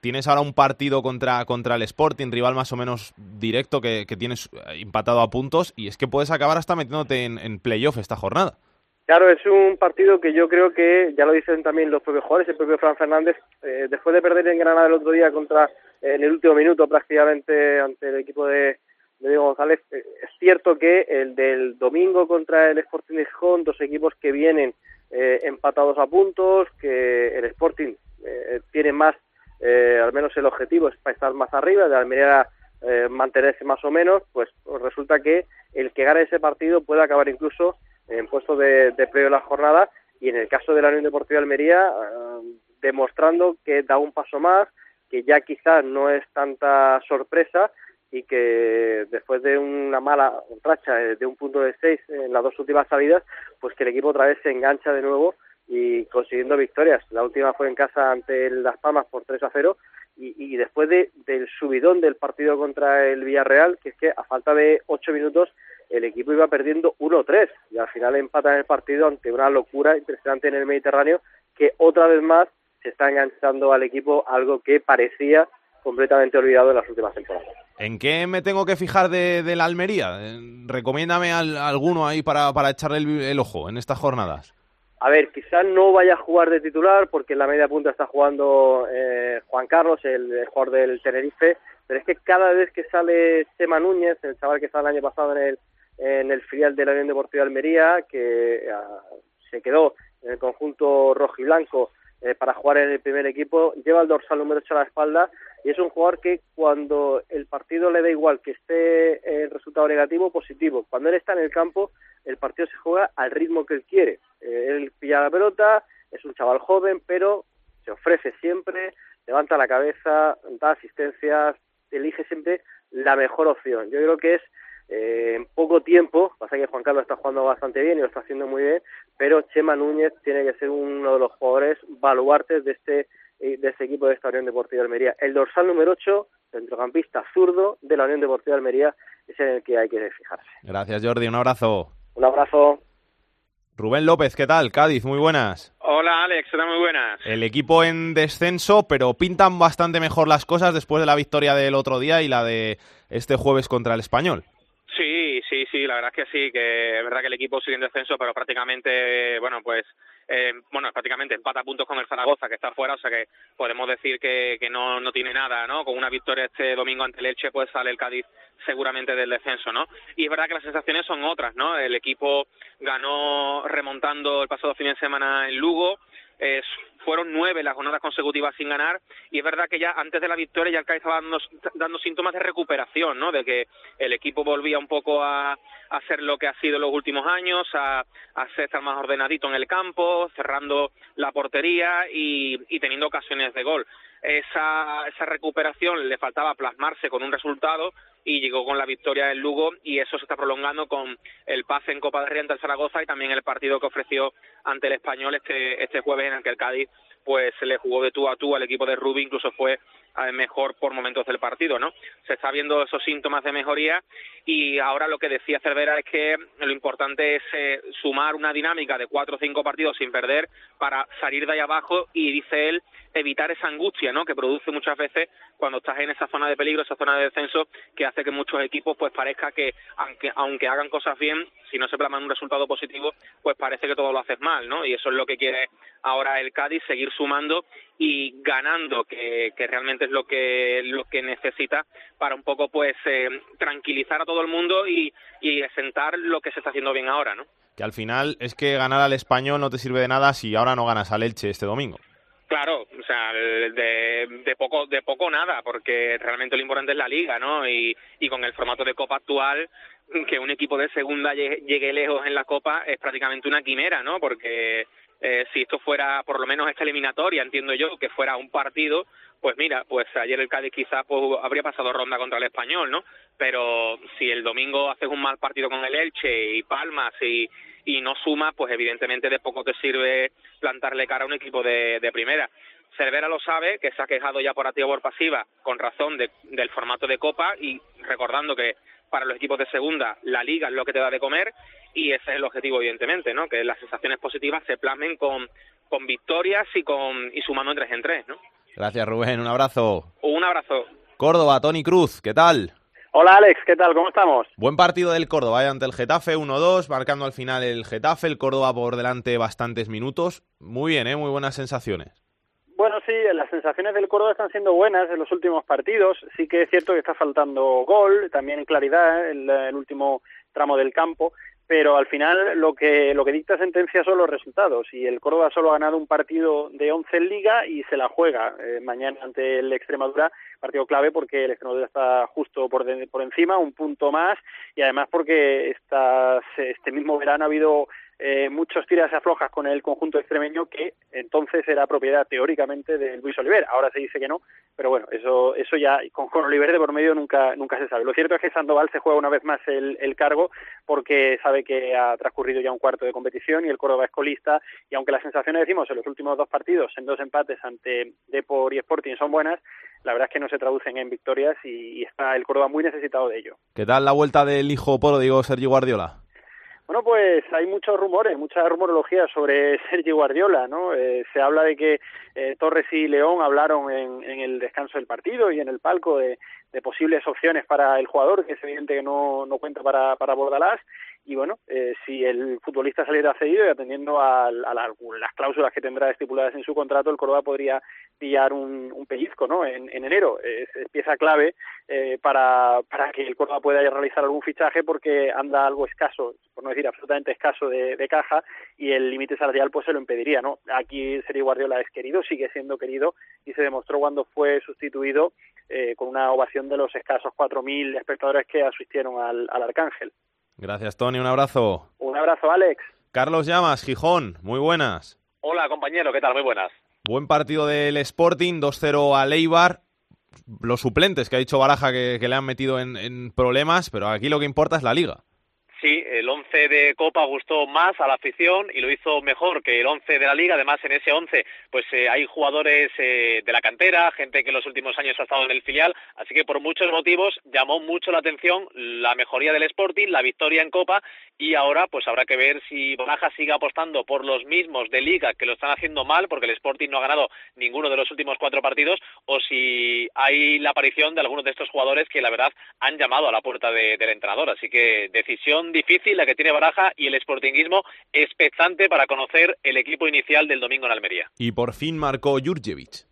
tienes ahora un partido contra, contra el Sporting, rival más o menos directo que, tienes empatado a puntos y es que puedes acabar hasta metiéndote en, en playoff esta jornada. Claro, es un partido que yo creo que, ya lo dicen también los propios jugadores, el propio Fran Fernández, eh, después de perder en Granada el otro día contra en el último minuto prácticamente ante el equipo de, Diego González. Eh, es cierto que el del domingo contra el Sporting de Gijón, dos equipos que vienen eh, empatados a puntos, que el Sporting eh, tiene más, al menos el objetivo es para estar más arriba, de Almería mantenerse más o menos, pues resulta que el que gane ese partido puede acabar incluso en puesto de, de de la jornada y en el caso de la Unión Deportiva de Almería demostrando que da un paso más, que ya quizás no es tanta sorpresa y que después de una mala racha de un punto de seis en las dos últimas salidas, pues que el equipo otra vez se engancha de nuevo y consiguiendo victorias. La última fue en casa ante Las Palmas por 3 a 0 y, y después de, del subidón del partido contra el Villarreal, que es que a falta de ocho minutos el equipo iba perdiendo 1-3 y al final empatan el partido ante una locura impresionante en el Mediterráneo que otra vez más se está enganchando al equipo algo que parecía completamente olvidado en las últimas temporadas. ¿En qué me tengo que fijar de, la Almería? Eh, recomiéndame al, alguno ahí para, para echarle el, ojo en estas jornadas. A ver, quizás no vaya a jugar de titular porque en la media punta está jugando eh, Juan Carlos, el, jugador del Tenerife, pero es que cada vez que sale Sema Núñez, el chaval que estaba el año pasado en el, en el filial de la Unión Deportiva de Almería, que ah, se quedó en el conjunto rojo y blanco eh, para jugar en el primer equipo, lleva el dorsal número 8 a la espalda y es un jugador que cuando el partido le da igual que esté el resultado negativo o positivo, cuando él está en el campo, el partido se juega al ritmo que él quiere. Eh, él pilla la pelota, es un chaval joven, pero se ofrece siempre, levanta la cabeza, da asistencias, elige siempre la mejor opción. Yo creo que es eh, en poco tiempo, pasa que Juan Carlos está jugando bastante bien y lo está haciendo muy bien, pero Chema Núñez tiene que ser uno de los jugadores baluartes de este eh, de este equipo de esta Unión Deportiva de Almería. El dorsal número 8, centrocampista zurdo de la Unión Deportiva de Almería, es en el que hay que fijarse. Gracias Jordi, un abrazo. Un abrazo. Rubén López, ¿qué tal? Cádiz, muy buenas. Hola Alex, ¿qué muy buenas? El equipo en descenso, pero pintan bastante mejor las cosas después de la victoria del otro día y la de este jueves contra el español. Sí, sí, sí, la verdad es que sí, que es verdad que el equipo sigue en descenso, pero prácticamente, bueno, pues, eh, bueno, prácticamente empata puntos con el Zaragoza, que está fuera, o sea que podemos decir que, que no, no tiene nada, ¿no? Con una victoria este domingo ante el Elche, pues sale el Cádiz seguramente del descenso, ¿no? Y es verdad que las sensaciones son otras, ¿no? El equipo ganó remontando el pasado fin de semana en Lugo, eh, fueron nueve las jornadas consecutivas sin ganar y es verdad que ya antes de la victoria ya el CAI estaba dando, dando síntomas de recuperación, ¿no? De que el equipo volvía un poco a, a hacer lo que ha sido los últimos años, a, ser estar más ordenadito en el campo, cerrando la portería y teniendo ocasiones de gol. Esa, esa recuperación le faltaba plasmarse con un resultado y llegó con la victoria del Lugo y eso se está prolongando con el pase en Copa de Rey ante el Zaragoza y también el partido que ofreció ante el Español este, este jueves en el que el Cádiz pues se le jugó de tú a tú al equipo de Rubí, incluso fue mejor por momentos del partido, ¿no? Se está viendo esos síntomas de mejoría y ahora lo que decía Cervera es que lo importante es eh, sumar una dinámica de cuatro o cinco partidos sin perder para salir de ahí abajo y dice él evitar esa angustia, ¿no? Que produce muchas veces cuando estás en esa zona de peligro, esa zona de descenso, que hace que muchos equipos pues parezca que aunque aunque hagan cosas bien, si no se plasman un resultado positivo, pues parece que todo lo haces mal, ¿no? Y eso es lo que quiere ahora el Cádiz seguir sumando y ganando, que, que realmente es lo que lo que necesita para un poco pues eh, tranquilizar a todo el mundo y, y sentar lo que se está haciendo bien ahora, ¿no? Que al final es que ganar al español no te sirve de nada si ahora no ganas al Elche este domingo. Claro, o sea, de, de poco de poco nada, porque realmente lo importante es la liga, ¿no? Y, y con el formato de Copa actual, que un equipo de segunda llegue, llegue lejos en la Copa es prácticamente una quimera, ¿no? Porque eh, si esto fuera por lo menos esta eliminatoria, entiendo yo, que fuera un partido, pues mira, pues ayer el Cádiz quizás pues, habría pasado ronda contra el Español, ¿no? Pero si el domingo haces un mal partido con el Elche y palmas y, y no sumas, pues evidentemente de poco te sirve plantarle cara a un equipo de, de primera. Cervera lo sabe, que se ha quejado ya por activa por pasiva, con razón de, del formato de Copa y recordando que para los equipos de segunda la liga es lo que te da de comer y ese es el objetivo evidentemente, ¿no? Que las sensaciones positivas se plasmen con, con victorias y con y sumando en tres en tres, ¿no? Gracias Rubén, un abrazo. Un abrazo. Córdoba, Tony Cruz, ¿qué tal? Hola Alex, ¿qué tal? ¿Cómo estamos? Buen partido del Córdoba ¿eh? ante el Getafe, 1-2, marcando al final el Getafe, el Córdoba por delante bastantes minutos. Muy bien, ¿eh? muy buenas sensaciones. Sí, las sensaciones del Córdoba están siendo buenas en los últimos partidos. Sí que es cierto que está faltando gol, también claridad en el último tramo del campo, pero al final lo que lo que dicta sentencia son los resultados y el Córdoba solo ha ganado un partido de 11 en Liga y se la juega eh, mañana ante el Extremadura, partido clave porque el Extremadura está justo por, de, por encima, un punto más y además porque esta, este mismo verano ha habido eh, muchos tiras aflojas con el conjunto extremeño que entonces era propiedad teóricamente de Luis Oliver. Ahora se dice que no, pero bueno, eso eso ya con, con Oliver de por medio nunca nunca se sabe. Lo cierto es que Sandoval se juega una vez más el, cargo porque sabe que ha transcurrido ya un cuarto de competición y el Córdoba es colista y aunque las sensaciones decimos en los últimos dos partidos en dos empates ante Depor y Sporting son buenas, la verdad es que no se traducen en victorias y, y está el Córdoba muy necesitado de ello. ¿Qué tal la vuelta del hijo poro, digo Sergio Guardiola? Bueno, pues hay muchos rumores, mucha rumorología sobre Sergio Guardiola, ¿no? Eh, se habla de que eh, Torres y León hablaron en, en, el descanso del partido y en el palco de, de, posibles opciones para el jugador, que es evidente que no, no cuenta para, para Bordalás. Y bueno, eh, si el futbolista saliera cedido y atendiendo a, la, las cláusulas que tendrá estipuladas en su contrato, el Córdoba podría pillar un, pellizco ¿no? en, en enero. Es, pieza clave eh, para, para que el Córdoba pueda realizar algún fichaje porque anda algo escaso, por no decir absolutamente escaso de, de caja y el límite salarial pues se lo impediría. ¿no? Aquí Sergio Guardiola es querido, sigue siendo querido y se demostró cuando fue sustituido eh, con una ovación de los escasos 4.000 espectadores que asistieron al Arcángel. Gracias, Tony. Un abrazo. Un abrazo, Alex. Carlos Llamas, Gijón. Muy buenas. Hola, compañero. ¿Qué tal? Muy buenas. Buen partido del Sporting, 2-0 a Leibar. Los suplentes que ha dicho Baraja que, que le han metido en, en problemas, pero aquí lo que importa es la liga. Sí, el 11 de Copa gustó más a la afición y lo hizo mejor que el 11 de la Liga. Además, en ese 11 pues eh, hay jugadores eh, de la cantera, gente que en los últimos años ha estado en el filial, así que por muchos motivos llamó mucho la atención la mejoría del Sporting, la victoria en Copa y ahora pues habrá que ver si Baraja sigue apostando por los mismos de Liga que lo están haciendo mal porque el Sporting no ha ganado ninguno de los últimos cuatro partidos o si hay la aparición de algunos de estos jugadores que la verdad han llamado a la puerta de, del entrenador. Así que decisión difícil la que tiene Baraja y el sportinguismo expectante para conocer el equipo inicial del domingo en Almería. Y por fin marcó Jurjevic.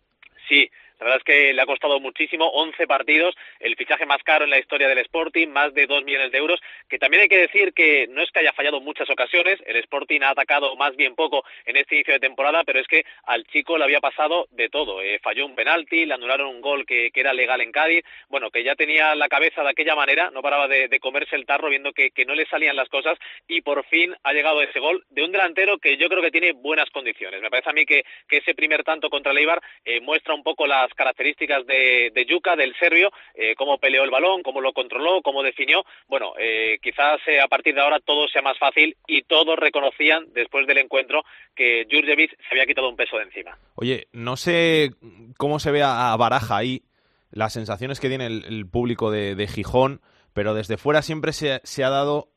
Sí, La verdad es que le ha costado muchísimo, 11 partidos, el fichaje más caro en la historia del Sporting, más de 2 millones de euros, que también hay que decir que no es que haya fallado muchas ocasiones, el Sporting ha atacado más bien poco en este inicio de temporada, pero es que al chico le había pasado de todo. Eh, falló un penalti, le anularon un gol que, era legal en Cádiz, bueno, que ya tenía la cabeza de aquella manera, no paraba de, comerse el tarro viendo que, no le salían las cosas y por fin ha llegado ese gol de un delantero que yo creo que tiene buenas condiciones. Me parece a mí que, ese primer tanto contra el Eibar eh, muestra un poco las características de, de Yuka, del serbio, eh, cómo peleó el balón, cómo lo controló, cómo definió. Bueno, quizás a partir de ahora todo sea más fácil y todos reconocían después del encuentro que Jurjevic se había quitado un peso de encima. Oye, no sé cómo se ve a Baraja ahí, las sensaciones que tiene el, público de, Gijón, pero desde fuera siempre se, ha dado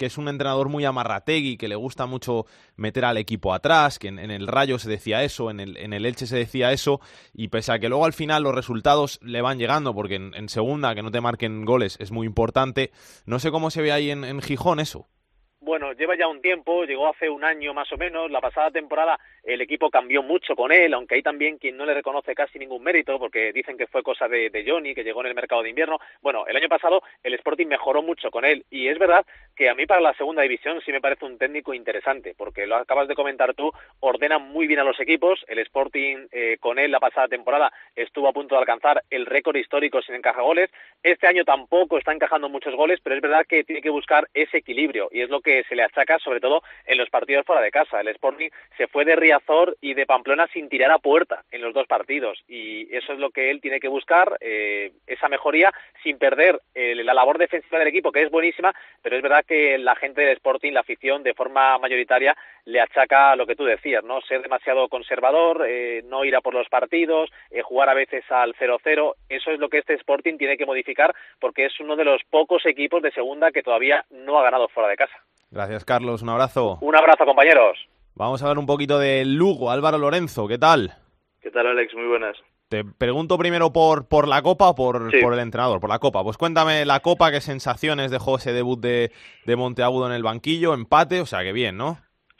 que es un entrenador muy amarrategui, que le gusta mucho meter al equipo atrás, que en, el Rayo se decía eso, en el, en el, Elche se decía eso, y pese a que luego al final los resultados le van llegando, porque en, segunda que no te marquen goles es muy importante, no sé cómo se ve ahí en Gijón eso. Bueno, lleva ya un tiempo, llegó hace un año más o menos. La pasada temporada el equipo cambió mucho con él, aunque hay también quien no le reconoce casi ningún mérito, porque dicen que fue cosa de, Johnny, que llegó en el mercado de invierno. Bueno, el año pasado el Sporting mejoró mucho con él, y es verdad que a mí para la segunda división sí me parece un técnico interesante, porque lo acabas de comentar tú, ordena muy bien a los equipos. El Sporting eh, con él la pasada temporada estuvo a punto de alcanzar el récord histórico sin encajar goles. Este año tampoco está encajando muchos goles, pero es verdad que tiene que buscar ese equilibrio, y es lo que se le achaca sobre todo en los partidos fuera de casa. El Sporting se fue de Riazor y de Pamplona sin tirar a puerta en los dos partidos y eso es lo que él tiene que buscar, eh, esa mejoría sin perder eh, la labor defensiva del equipo que es buenísima, pero es verdad que la gente del Sporting, la afición de forma mayoritaria le achaca lo que tú decías, no ser demasiado conservador, eh, no ir a por los partidos, jugar a veces al 0-0, eso es lo que este Sporting tiene que modificar porque es uno de los pocos equipos de segunda que todavía no ha ganado fuera de casa. Gracias, Carlos. Un abrazo. Un abrazo, compañeros. Vamos a hablar un poquito de Lugo. Álvaro Lorenzo, ¿qué tal? ¿Qué tal, Alex? Muy buenas. Te pregunto primero por, por la Copa o por, por el entrenador, por la Copa. Pues cuéntame la Copa, qué sensaciones dejó ese debut de, de Monteagudo en el banquillo, empate, o sea que bien, ¿no?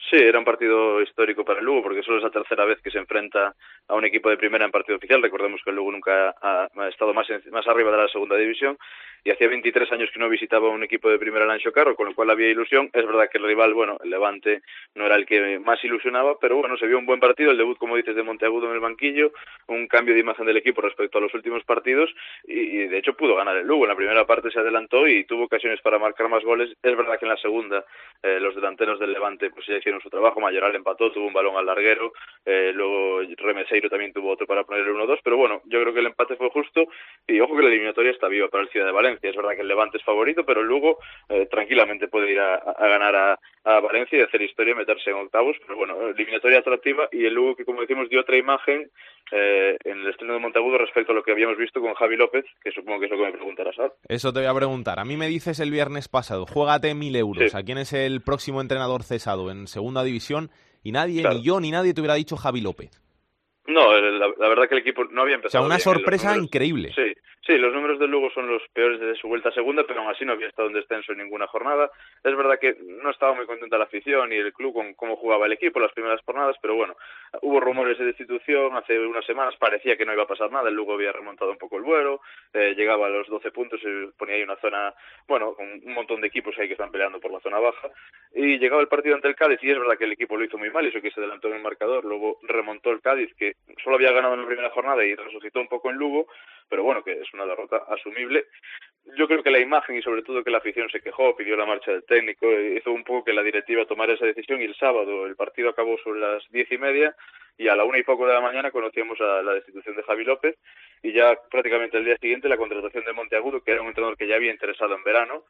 Sí, era un partido histórico para el Lugo porque solo es la tercera vez que se enfrenta a un equipo de primera en partido oficial. Recordemos que el Lugo nunca ha, estado más, más arriba de la segunda división y hacía 23 años que no visitaba un equipo de primera Lancho Carro, con lo cual había ilusión. Es verdad que el rival, bueno, el Levante no era el que más ilusionaba, pero bueno, se vio un buen partido, el debut, como dices, de Monteagudo en el banquillo, un cambio de imagen del equipo respecto a los últimos partidos y, de hecho pudo ganar el Lugo. En la primera parte se adelantó y tuvo ocasiones para marcar más goles. Es verdad que en la segunda eh, los delanteros del Levante pues ya hicieron su trabajo, Mayoral empató, tuvo un balón al larguero, eh, luego Remeseiro también tuvo otro para poner el 1-2, pero bueno, yo creo que el empate fue justo y ojo que la eliminatoria está viva para el Ciudad de Valencia es verdad que el Levante es favorito, pero luego eh, tranquilamente puede ir a, ganar a, Valencia y hacer historia y meterse en octavos. Pero bueno, eliminatoria atractiva y el Lugo que, como decimos, dio otra imagen eh, en el estreno de Montagudo respecto a lo que habíamos visto con Javi López, que supongo que es lo que me preguntarás ahora. Eso te voy a preguntar. A mí me dices el viernes pasado, juégate mil euros. ¿A quién es el próximo entrenador cesado en segunda división? Y nadie, ni yo, ni nadie te hubiera dicho Javi López. No, la, verdad que el equipo no había empezado. O sea, una sorpresa increíble. Sí, Sí, los números de Lugo son los peores desde su vuelta a segunda, pero aún así no había estado en descenso en ninguna jornada. Es verdad que no estaba muy contenta la afición y el club con cómo jugaba el equipo las primeras jornadas, pero bueno, hubo rumores de destitución hace unas semanas, parecía que no iba a pasar nada, el Lugo había remontado un poco el vuelo, eh, llegaba a los 12 puntos y ponía ahí una zona, bueno, con un montón de equipos ahí que están peleando por la zona baja, y llegaba el partido ante el Cádiz y es verdad que el equipo lo hizo muy mal, eso que se adelantó en el marcador, luego remontó el Cádiz, que solo había ganado en la primera jornada y resucitó un poco en Lugo, pero bueno, que es una derrota a su yo creo que la imagen y sobre todo que la afición se quejó, pidió la marcha del técnico, hizo un poco que la directiva tomara esa decisión y el sábado el partido acabó sobre las diez y media y a la una y poco de la mañana conocíamos a la destitución de Javi López y ya prácticamente el día siguiente la contratación de Monteagudo, que era un entrenador que ya había interesado en verano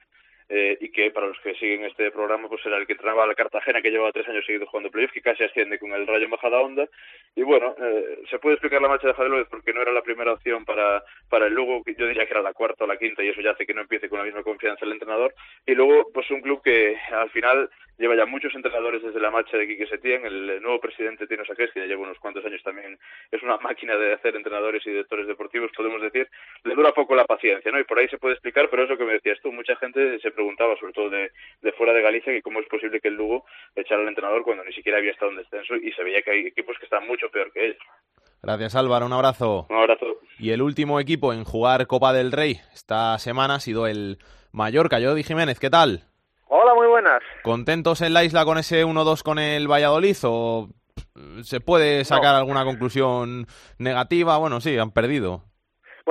eh, y que para los que siguen este programa pues era el que entrenaba la Cartagena que llevaba tres años seguidos jugando playoff que casi asciende con el Rayo en bajada onda y bueno eh, se puede explicar la marcha de Javi López porque no era la primera opción para para el Lugo yo diría que era la cuarta o la quinta y eso ya hace que no empiece con la misma confianza el entrenador. Y luego pues un club que al final lleva ya muchos entrenadores desde la marcha de Quique Setién el nuevo presidente Tino Saqués que ya lleva unos cuantos años también es una máquina de hacer entrenadores y directores deportivos podemos decir. Le dura poco la paciencia no y por ahí se puede explicar pero es lo que me decías tú mucha gente se preguntaba, sobre todo de, fuera de Galicia, que cómo es posible que el Lugo echara al entrenador cuando ni siquiera había estado en descenso y se veía que hay equipos que están mucho peor que ellos. Gracias Álvaro, un abrazo. Un abrazo. Y el último equipo en jugar Copa del Rey esta semana ha sido el Mallorca. Jordi Jiménez, ¿qué tal? Hola, muy buenas. ¿Contentos en la isla con ese 1-2 con el Valladolid o se puede sacar alguna conclusión negativa? Bueno, sí, han perdido.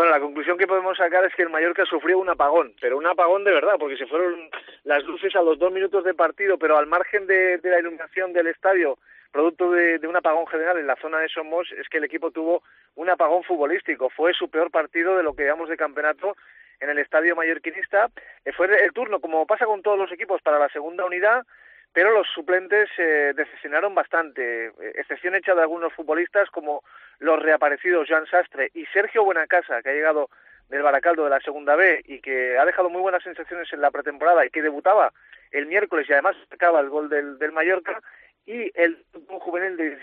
Bueno, la conclusión que podemos sacar es que el Mallorca sufrió un apagón, pero un apagón de verdad, porque se fueron las luces a los dos minutos de partido, pero al margen de, la iluminación del estadio, producto de, de, un apagón general en la zona de Somos, es que el equipo tuvo un apagón futbolístico. Fue su peor partido de lo que llevamos de campeonato en el estadio mallorquinista. Eh, fue el turno, como pasa con todos los equipos, para la segunda unidad, pero los suplentes eh, decepcionaron bastante, excepción hecha de algunos futbolistas como los reaparecidos Joan Sastre y Sergio Buenacasa, que ha llegado del Baracaldo de la Segunda B y que ha dejado muy buenas sensaciones en la pretemporada y que debutaba el miércoles y además acaba el gol del, del Mallorca. Y el juvenil de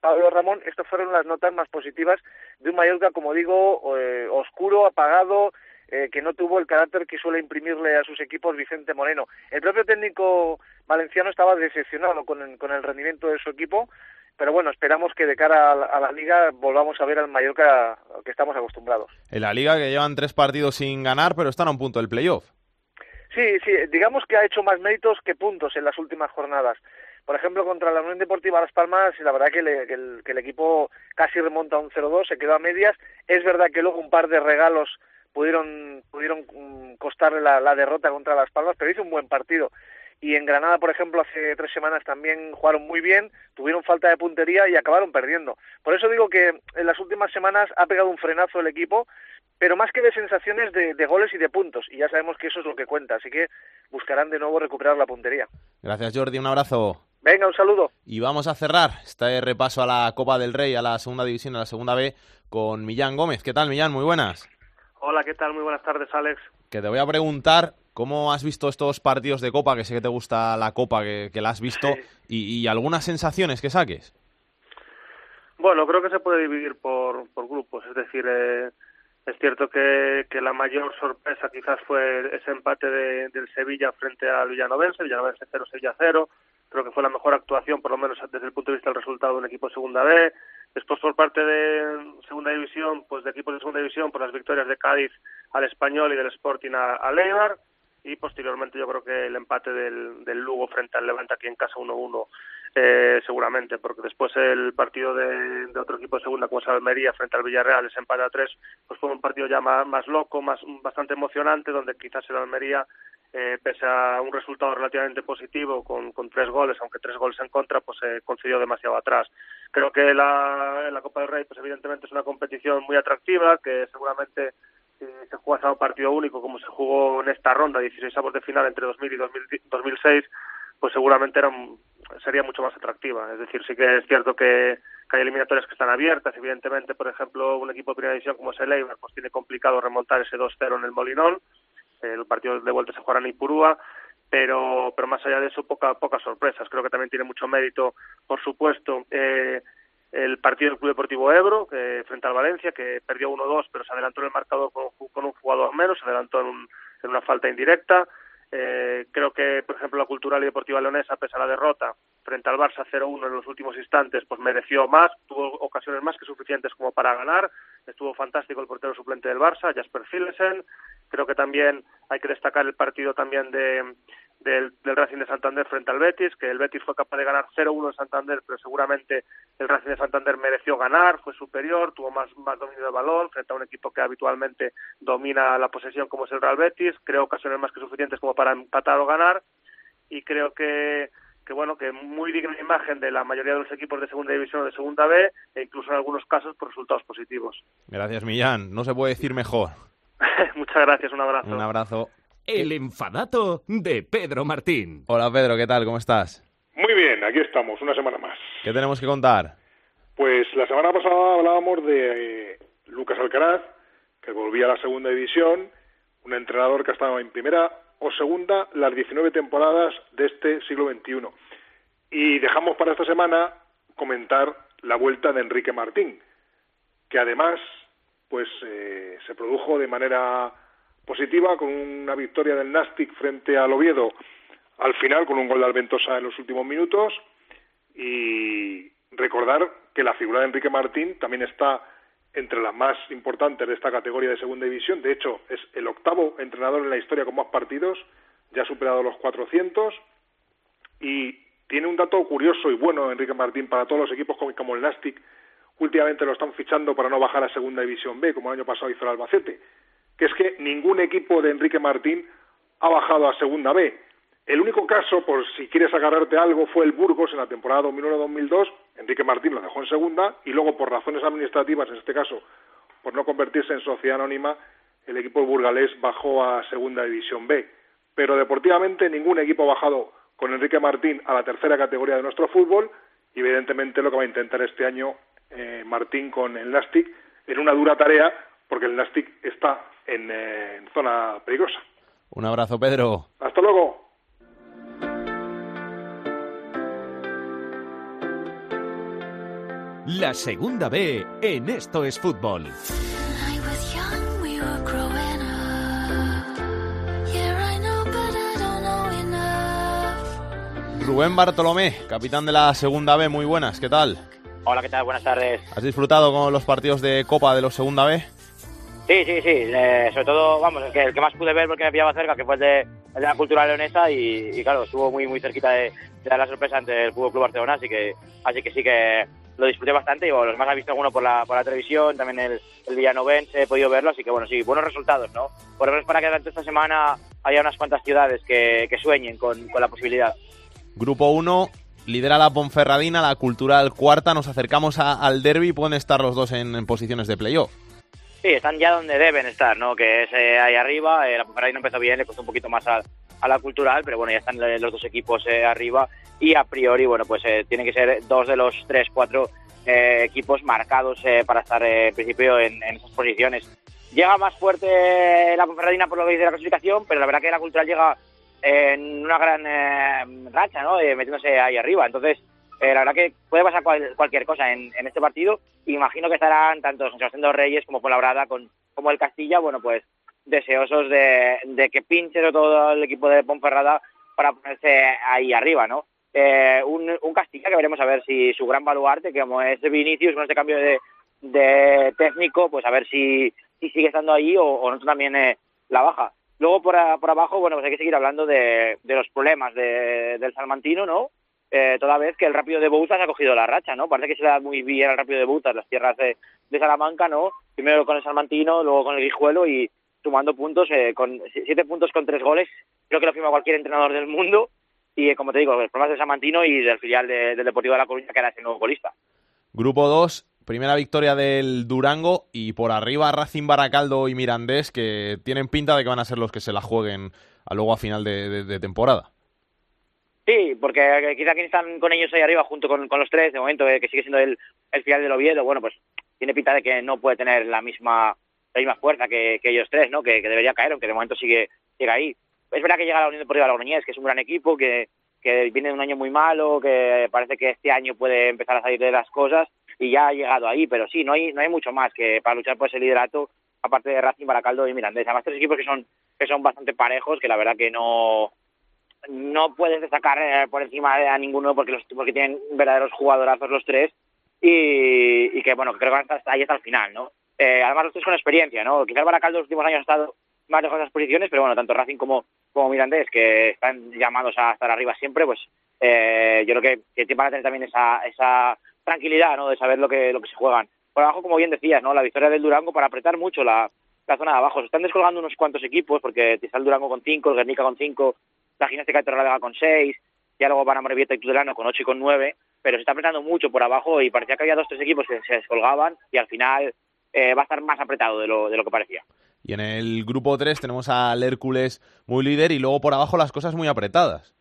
Pablo Ramón, estas fueron las notas más positivas de un Mallorca, como digo, eh, oscuro, apagado, eh, que no tuvo el carácter que suele imprimirle a sus equipos Vicente Moreno. El propio técnico valenciano estaba decepcionado con el, con el rendimiento de su equipo, pero bueno, esperamos que de cara a la, a la, liga volvamos a ver al Mallorca que estamos acostumbrados. En la liga que llevan tres partidos sin ganar, pero están a un punto del playoff. Sí, sí, digamos que ha hecho más méritos que puntos en las últimas jornadas. Por ejemplo, contra la Unión Deportiva Las Palmas, la verdad que, le, que, el, que el equipo casi remonta a un 0-2, se quedó a medias. Es verdad que luego un par de regalos pudieron, pudieron costarle la, la derrota contra Las Palmas, pero hizo un buen partido y en Granada, por ejemplo, hace tres semanas también jugaron muy bien, tuvieron falta de puntería y acabaron perdiendo. Por eso digo que en las últimas semanas ha pegado un frenazo el equipo, pero más que de sensaciones de, de, goles y de puntos, y ya sabemos que eso es lo que cuenta, así que buscarán de nuevo recuperar la puntería. Gracias Jordi, un abrazo. Venga, un saludo. Y vamos a cerrar este repaso a la Copa del Rey, a la segunda división, a la segunda B, con Millán Gómez. ¿Qué tal, Millán? Muy buenas. Hola, ¿qué tal? Muy buenas tardes, Alex. Que te voy a preguntar cómo has visto estos partidos de Copa, que sé que te gusta la Copa, que, que la has visto, sí. y, y, algunas sensaciones que saques. Bueno, creo que se puede dividir por, por grupos, es decir, eh, es cierto que, que, la mayor sorpresa quizás fue ese empate de, del Sevilla frente al Villanovense, Villanovense 0, Sevilla 0, creo que fue la mejor actuación, por lo menos desde el punto de vista del resultado de un equipo de segunda B. Después, por parte de segunda división, pues de equipos de segunda división, por las victorias de Cádiz al Español y del Sporting a, a. Y posteriormente, yo creo que el empate del, Lugo frente al Levante aquí en casa 1-1, eh, seguramente, porque después el partido de, de, otro equipo de segunda, como es Almería, frente al Villarreal, ese empate a 3, pues fue un partido ya más, más loco, más bastante emocionante, donde quizás el Almería eh, pese a un resultado relativamente positivo con, con tres goles, aunque tres goles en contra, pues se eh, demasiado atrás. Creo que la, Copa del Rey, pues evidentemente es una competición muy atractiva, que seguramente si se juega a un partido único como se jugó en esta ronda, 16 avos de final entre 2000 y 2000, 2006, pues seguramente era, sería mucho más atractiva. Es decir, sí que es cierto que, que hay eliminatorias que están abiertas. Evidentemente, por ejemplo, un equipo de primera división como es el Eibar, pues tiene complicado remontar ese 2-0 en el Molinón el partido de vuelta se jugará en Ipurúa, pero, pero más allá de eso, poca, pocas sorpresas. Creo que también tiene mucho mérito, por supuesto, eh, el partido del Club Deportivo Ebro, que, frente al Valencia, que perdió 1-2, pero se adelantó en el marcador con, con, un jugador menos, se adelantó en, un, en una falta indirecta. Eh, creo que, por ejemplo, la Cultural y Deportiva Leonesa, pese a la derrota frente al Barça 0-1 en los últimos instantes, pues mereció más, tuvo ocasiones más que suficientes como para ganar. Estuvo fantástico el portero suplente del Barça, Jasper Philesen. Creo que también hay que destacar el partido también de, del, del, Racing de Santander frente al Betis, que el Betis fue capaz de ganar 0-1 en Santander, pero seguramente el Racing de Santander mereció ganar, fue superior, tuvo más, más dominio del balón frente a un equipo que habitualmente domina la posesión como es el Real Betis, creo ocasiones más que suficientes como para empatar o ganar, y creo que que bueno, que muy digna imagen de la mayoría de los equipos de segunda división o de segunda B, e incluso en algunos casos por resultados positivos. Gracias, Millán. No se puede decir mejor. Muchas gracias, un abrazo. Un abrazo. El enfadato de Pedro Martín. Hola Pedro, ¿qué tal? ¿Cómo estás? Muy bien, aquí estamos, una semana más. ¿Qué tenemos que contar? Pues la semana pasada hablábamos de eh, Lucas Alcaraz, que volvía a la segunda división, un entrenador que ha estado en primera o segunda las 19 temporadas de este siglo XXI. Y dejamos para esta semana comentar la vuelta de Enrique Martín, que además pues eh, se produjo de manera positiva con una victoria del Nastic frente al Oviedo al final con un gol de Alventosa en los últimos minutos y, recordar que la figura de Enrique Martín también está entre las más importantes de esta categoría de segunda división. De hecho, es el octavo entrenador en la historia con más partidos, ya ha superado los 400 y tiene un dato curioso y bueno Enrique Martín para todos los equipos como, el Nastic. Últimamente lo están fichando para no bajar a segunda división B, como el año pasado hizo el Albacete, que es que ningún equipo de Enrique Martín ha bajado a segunda B. El único caso, por si quieres agarrarte algo, fue el Burgos en la temporada 2001-2002. Enrique Martín lo dejó en segunda y luego, por razones administrativas, en este caso, por no convertirse en sociedad anónima, el equipo burgalés bajó a segunda división B. Pero deportivamente ningún equipo ha bajado con Enrique Martín a la tercera categoría de nuestro fútbol y evidentemente lo que va a intentar este año eh, Martín con el Nastic en una dura tarea porque el Nastic está en, eh, en zona peligrosa. Un abrazo, Pedro. Hasta luego. La segunda B en Esto es Fútbol. Rubén Bartolomé, capitán de la segunda B, muy buenas, ¿qué tal? Hola, ¿qué tal? Buenas tardes. ¿Has disfrutado con los partidos de Copa de los segunda B? Sí, sí, sí. eh, sobre todo, vamos, el que, el que más pude ver porque me pillaba cerca, que fue el de, el de la cultura leonesa y, claro, estuvo muy muy cerquita de, de dar la sorpresa ante el Fútbol Club Barcelona, así que así que sí que lo disfruté bastante y bueno, los más ha visto alguno por la, por la televisión, también el, el Villanovense he podido verlo, así que bueno, sí, buenos resultados, ¿no? Por lo menos para que durante esta semana haya unas cuantas ciudades que, que sueñen con, con la posibilidad. Grupo 1, lidera la Ponferradina, la Cultural cuarta, nos acercamos al derby, pueden estar los dos en, en posiciones de playoff. Sí, están ya donde deben estar, ¿no? Que es eh, ahí arriba. Eh, la Ponferradina empezó bien, le costó un poquito más a, la cultural, pero bueno, ya están eh, los dos equipos eh, arriba y a priori, bueno, pues tienen que ser dos de los tres, cuatro equipos marcados para estar en principio en, esas posiciones. Llega más fuerte la Ponferradina por lo que dice la clasificación, pero la verdad que la cultural llega en una gran racha, ¿no? Metiéndose ahí arriba. Entonces, eh, la verdad que puede pasar cual- cualquier cosa en, este partido. Imagino que estarán tanto San Sebastián de Reyes como Fuenlabrada con, como el Castilla, bueno, pues deseosos de, que pinche todo el equipo de Ponferrada para ponerse ahí arriba, ¿no? Eh, un, Castilla que veremos a ver si su gran baluarte, que como es Vinicius con este cambio de, de técnico, pues a ver si, si sigue estando ahí o, o no también eh, la baja. Luego por, a- por abajo, bueno, pues hay que seguir hablando de, de los problemas de- del Salmantino, ¿no? Eh, toda vez que el Rápido de Bouzas ha cogido la racha, ¿no? Parece que se le da muy bien al Rápido de Bouzas, las tierras de, de Salamanca, ¿no? Primero con el Salmantino, luego con el Guijuelo y sumando puntos, eh, con si- siete puntos con tres goles, creo que lo firma cualquier entrenador del mundo. Y eh, como te digo, los problemas del Salmantino y del filial de- del Deportivo de La Coruña, que era ese nuevo golista. Grupo 2, primera victoria del Durango y por arriba Racing Baracaldo y Mirandés que tienen pinta de que van a ser los que se la jueguen a luego a final de, de- de temporada. Sí, porque eh, quizá quien están con ellos ahí arriba junto con, los tres, de momento, eh, que sigue siendo el, el final del Oviedo, bueno, pues tiene pinta de que no puede tener la misma la misma fuerza que, que ellos tres, ¿no? Que, que debería caer, aunque de momento sigue, sigue ahí. Es verdad que llega la Unión Deportiva Logroñés, que es un gran equipo, que, que viene de un año muy malo, que parece que este año puede empezar a salir de las cosas y ya ha llegado ahí, pero sí, no hay, no hay mucho más que para luchar por ese liderato, aparte de Racing, Baracaldo y Mirandés. Además, tres equipos que son, que son bastante parejos, que la verdad que no, no puedes destacar eh, por encima de a ninguno porque los porque tienen verdaderos jugadorazos los tres. Y, y que bueno creo que van hasta ahí hasta el final no Eh, además los tres con experiencia no quizás Baracaldo los últimos años ha estado más lejos de las posiciones pero bueno tanto Racing como como Mirandés que están llamados a estar arriba siempre pues eh, yo creo que, que van a tener también esa esa tranquilidad no de saber lo que lo que se juegan. Por abajo como bien decías no la victoria del Durango para apretar mucho la la zona de abajo. Se están descolgando unos cuantos equipos, porque está el Durango con 5, el Guernica con 5, la Gimnástica de Torrelavega con 6, ya luego van a Morevieta y Tudelano con 8 y con 9, pero se está apretando mucho por abajo y parecía que había dos tres equipos que se descolgaban y al final eh, va a estar más apretado de lo, de lo que parecía. Y en el grupo 3 tenemos al Hércules muy líder y luego por abajo las cosas muy apretadas.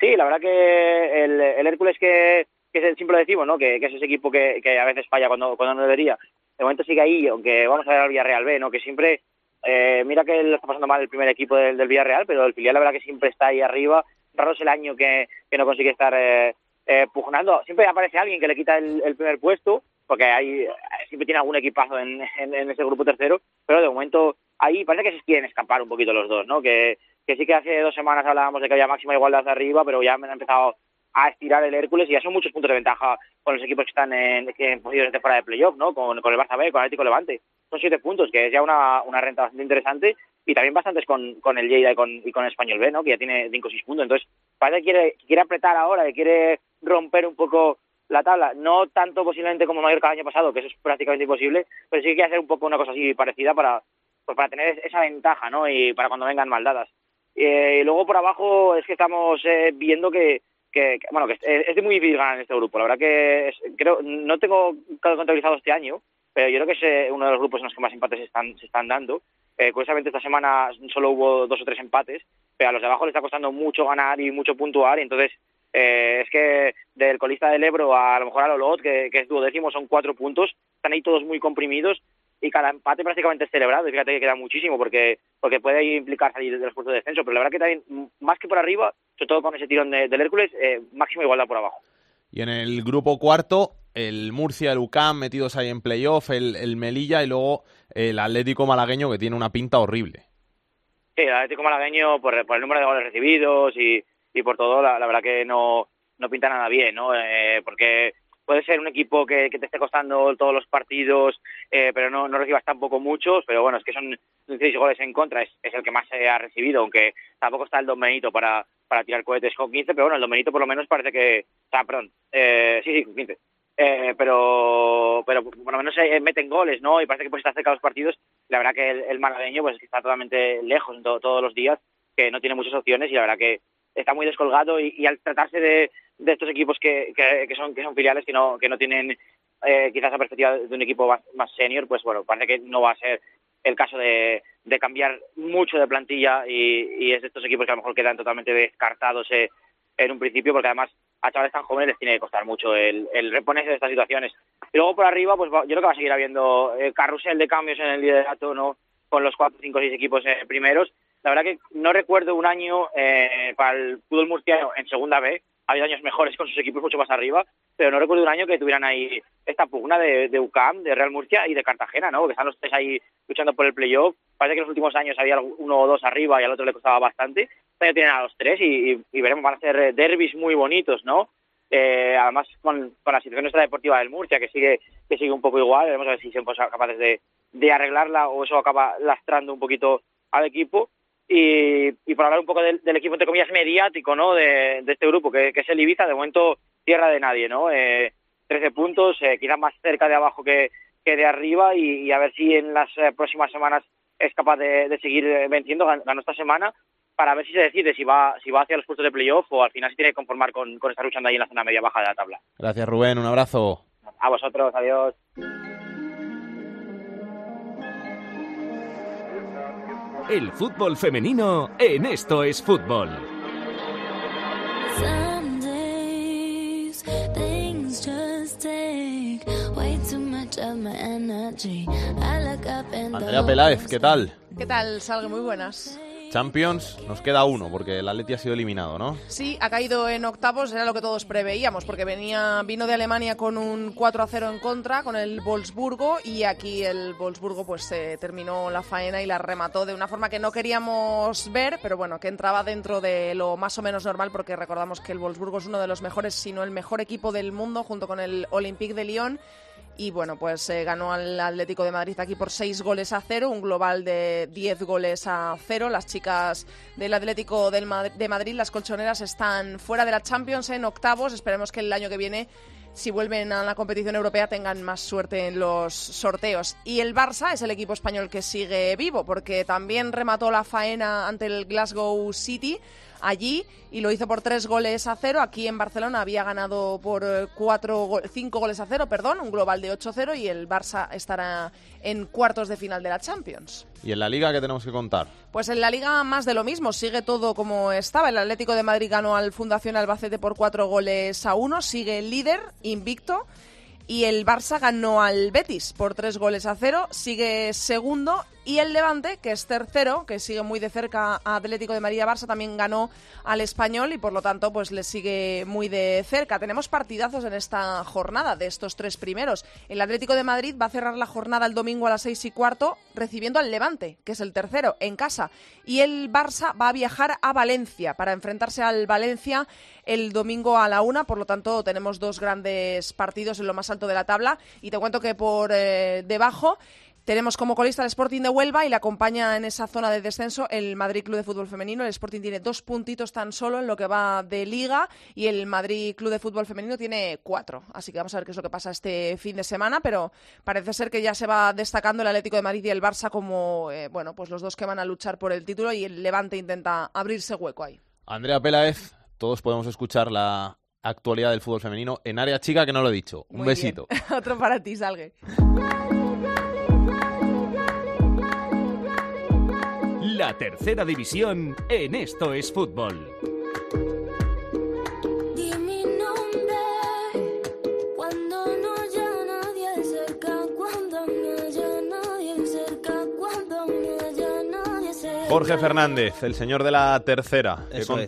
Sí, la verdad que el, el Hércules que, que es el siempre lo decimos, ¿no? Que, que es ese equipo que, que a veces falla cuando, cuando no debería. De momento sigue ahí, aunque vamos a ver al Villarreal B, ¿no? Que siempre, eh, mira que lo está pasando mal el primer equipo del, del Villarreal, pero el filial la verdad que siempre está ahí arriba. Raro es el año que, no consigue estar eh, eh, pugnando. Siempre aparece alguien que le quita el, primer puesto, porque hay, siempre tiene algún equipazo en, en, en ese grupo tercero, pero de momento ahí parece que se quieren escapar un poquito los dos, ¿no? Que, que sí que hace dos semanas hablábamos de que había máxima igualdad arriba, pero ya me han empezado a estirar el Hércules y ya son muchos puntos de ventaja con los equipos que están en, que en posiciones de fuera de playoff, ¿no? Con, con el Barça B, con el Atlético Levante. Son siete puntos, que es ya una, una renta bastante interesante y también bastantes con, con el Lleida y con, y con el Español B, ¿no? Que ya tiene cinco o seis puntos. Entonces, parece que quiere, quiere apretar ahora, que quiere romper un poco la tabla. No tanto posiblemente como Mallorca el año pasado, que eso es prácticamente imposible, pero sí que quiere hacer un poco una cosa así parecida para, pues para tener esa ventaja, ¿no? Y para cuando vengan maldadas. Eh, y luego por abajo es que estamos eh, viendo que, que, que, bueno, que es, es muy difícil ganar en este grupo. La verdad que es- creo, no tengo contabilizado este año, pero yo creo que es eh, uno de los grupos en los que más empates se están, se están dando. Eh, curiosamente esta semana solo hubo dos o tres empates, pero a los de abajo les está costando mucho ganar y mucho puntuar, y entonces eh, es que del colista del Ebro a, a lo mejor al Olot, que, que es duodécimo, son cuatro puntos, están ahí todos muy comprimidos y cada empate prácticamente es celebrado. Y fíjate que queda muchísimo porque porque puede implicar salir de los puestos de descenso, pero la verdad que también, más que por arriba, sobre todo con ese tirón de- del Hércules, eh, máxima igualdad por abajo. Y en el grupo cuarto, el Murcia, el UCAM metidos ahí en playoff, el, el Melilla y luego el Atlético Malagueño que tiene una pinta horrible. Sí, el Atlético Malagueño, por, el número de goles recibidos y, y por todo, la, la verdad que no, no pinta nada bien, ¿no? Eh, porque puede ser un equipo que, te esté costando todos los partidos, eh, pero no, no recibas tampoco muchos, pero bueno, es que son 16 goles en contra, es, es el que más se ha recibido, aunque tampoco está el Don Benito para, para tirar cohetes con 15, pero bueno, el Don Benito por lo menos parece que, o perdón, eh, sí, sí, con 15. Eh, pero pero por lo menos eh, meten goles, ¿no? Y parece que pues está cerca de los partidos. La verdad que el, el malagueño pues está totalmente lejos en to- todos los días, que no tiene muchas opciones y la verdad que está muy descolgado y, al tratarse de, de estos equipos que, que, son que son filiales que no que no tienen eh, quizás la perspectiva de un equipo más, más senior, pues bueno, parece que no va a ser el caso de, de cambiar mucho de plantilla y, y es de estos equipos que a lo mejor quedan totalmente descartados eh, en un principio, porque además a chavales tan jóvenes les tiene que costar mucho el, el reponerse de estas situaciones. Y luego por arriba, pues yo creo que va a seguir habiendo eh, carrusel de cambios en el liderato, ¿no? Con los cuatro, cinco, seis equipos eh, primeros. La verdad que no recuerdo un año eh, para el fútbol murciano en segunda B. Ha habido años mejores con sus equipos mucho más arriba, pero no recuerdo un año que tuvieran ahí esta pugna de, de UCAM, de Real Murcia y de Cartagena, ¿no? Que están los tres ahí luchando por el playoff. Parece que en los últimos años había uno o dos arriba y al otro le costaba bastante. Este año tienen a los tres y, y- y veremos, van a ser eh, derbis muy bonitos, ¿no? Eh, además, con, con la situación nuestra deportiva del Murcia, que sigue que sigue un poco igual, veremos a ver si somos capaces de, de arreglarla o eso acaba lastrando un poquito al equipo. Y, y por hablar un poco del, del equipo, entre comillas, mediático, ¿no? De, de este grupo, que, que es el Ibiza, de momento tierra de nadie, ¿no? Eh, 13 puntos, eh, quizás más cerca de abajo que, que de arriba y, y a ver si en las eh, próximas semanas es capaz de, de seguir eh, venciendo, Gan- ganó esta semana, para ver si se decide si va si va hacia los puestos de playoff o al final se tiene que conformar con, con estar luchando ahí en la zona media-baja de la tabla. Gracias Rubén, un abrazo. A vosotros, adiós. El fútbol femenino en Esto es Fútbol. Andrea Peláez, ¿qué tal? ¿Qué tal, Salgue? Muy buenas. Champions, nos queda uno porque el Atleti ha sido eliminado, ¿no? Sí, ha caído en octavos, era lo que todos preveíamos, porque venía vino de Alemania con un 4 a 0 en contra con el Wolfsburgo y aquí el Wolfsburgo pues eh, terminó la faena y la remató de una forma que no queríamos ver, pero bueno, que entraba dentro de lo más o menos normal porque recordamos que el Wolfsburgo es uno de los mejores, si no el mejor equipo del mundo junto con el Olympique de Lyon y bueno, pues eh, ganó al Atlético de Madrid aquí por 6 goles a 0, un global de 10 goles a 0. Las chicas del Atlético del de Madrid, las colchoneras, están fuera de la Champions en octavos. Esperemos que el año que viene, si vuelven a la competición europea, tengan más suerte en los sorteos. Y el Barça es el equipo español que sigue vivo, porque también remató la faena ante el Glasgow City allí y lo hizo por tres goles a cero. Aquí en Barcelona había ganado por eh, cuatro, go- cinco goles a cero, perdón, un global de 8-0 y el Barça estará en cuartos de final de la Champions. ¿Y en la liga qué tenemos que contar? Pues en la liga más de lo mismo, sigue todo como estaba. El Atlético de Madrid ganó al Fundación Albacete por cuatro goles a uno, sigue el líder, invicto. Y el Barça ganó al Betis por tres goles a cero, sigue segundo Y el Levante, que es tercero, que sigue muy de cerca a Atlético de María Barça, también ganó al Español y por lo tanto pues le sigue muy de cerca. Tenemos partidazos en esta jornada de estos tres primeros. El Atlético de Madrid va a cerrar la jornada el domingo a las seis y cuarto recibiendo al Levante, que es el tercero, en casa. Y el Barça va a viajar a Valencia para enfrentarse al Valencia el domingo a la una. Por lo tanto, tenemos dos grandes partidos en lo más alto de la tabla. Y te cuento que por eh, debajo tenemos como colista el Sporting de Huelva y le acompaña en esa zona de descenso el Madrid Club de Fútbol Femenino. El Sporting tiene dos puntitos tan solo en lo que va de liga y el Madrid Club de Fútbol Femenino tiene cuatro. Así que vamos a ver qué es lo que pasa este fin de semana, pero parece ser que ya se va destacando el Atlético de Madrid y el Barça como eh, bueno, pues los dos que van a luchar por el título y el Levante intenta abrirse hueco ahí. Andrea Peláez, todos podemos escuchar la actualidad del fútbol femenino en área chica, que no lo he dicho. Un Muy besito. bien. Otro para ti, Salgue. La tercera división en Esto es Fútbol. Jorge Fernández, el señor de la tercera. ¿Qué Eso es.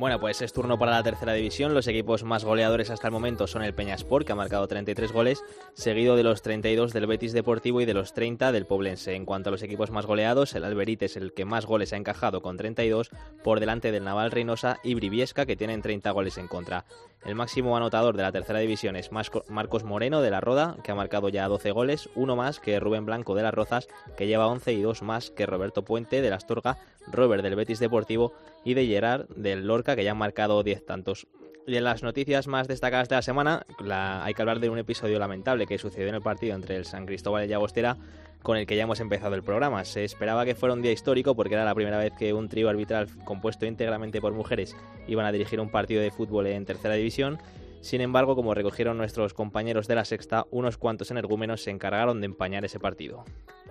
Bueno, pues es turno para la tercera división. Los equipos más goleadores hasta el momento son el Peñasport, que ha marcado 33 goles, seguido de los 32 del Betis Deportivo y de los 30 del Poblense. En cuanto a los equipos más goleados, el Alberite es el que más goles ha encajado con 32, por delante del Naval Reynosa y Briviesca, que tienen 30 goles en contra. El máximo anotador de la tercera división es Marcos Moreno de la Roda, que ha marcado ya 12 goles, uno más que Rubén Blanco de las Rozas, que lleva 11 y dos más que Roberto Puente de la Astorga, Robert del Betis Deportivo y de Gerard del Lorca, que ya han marcado 10 tantos. Y en las noticias más destacadas de la semana, hay que hablar de un episodio lamentable que sucedió en el partido entre el San Cristóbal y Llagostera, con el que ya hemos empezado el programa. Se esperaba que fuera un día histórico porque era la primera vez que un trío arbitral compuesto íntegramente por mujeres iban a dirigir un partido de fútbol en tercera división. Sin embargo, como recogieron nuestros compañeros de la sexta, unos cuantos energúmenos se encargaron de empañar ese partido.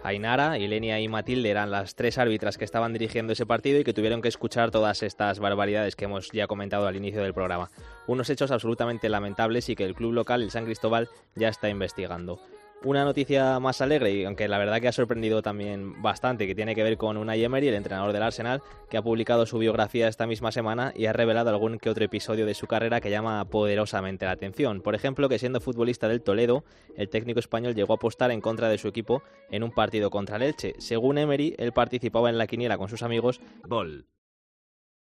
Ainara, Ilenia y Matilde eran las tres árbitras que estaban dirigiendo ese partido y que tuvieron que escuchar todas estas barbaridades que hemos ya comentado al inicio del programa. Unos hechos absolutamente lamentables y que el club local, el San Cristóbal, ya está investigando. Una noticia más alegre, y aunque la verdad que ha sorprendido también bastante, que tiene que ver con Unai Emery, el entrenador del Arsenal, que ha publicado su biografía esta misma semana y ha revelado algún que otro episodio de su carrera que llama poderosamente la atención. Por ejemplo, que siendo futbolista del Toledo, el técnico español llegó a apostar en contra de su equipo en un partido contra el Elche. Según Emery, él participaba en la quiniela con sus amigos.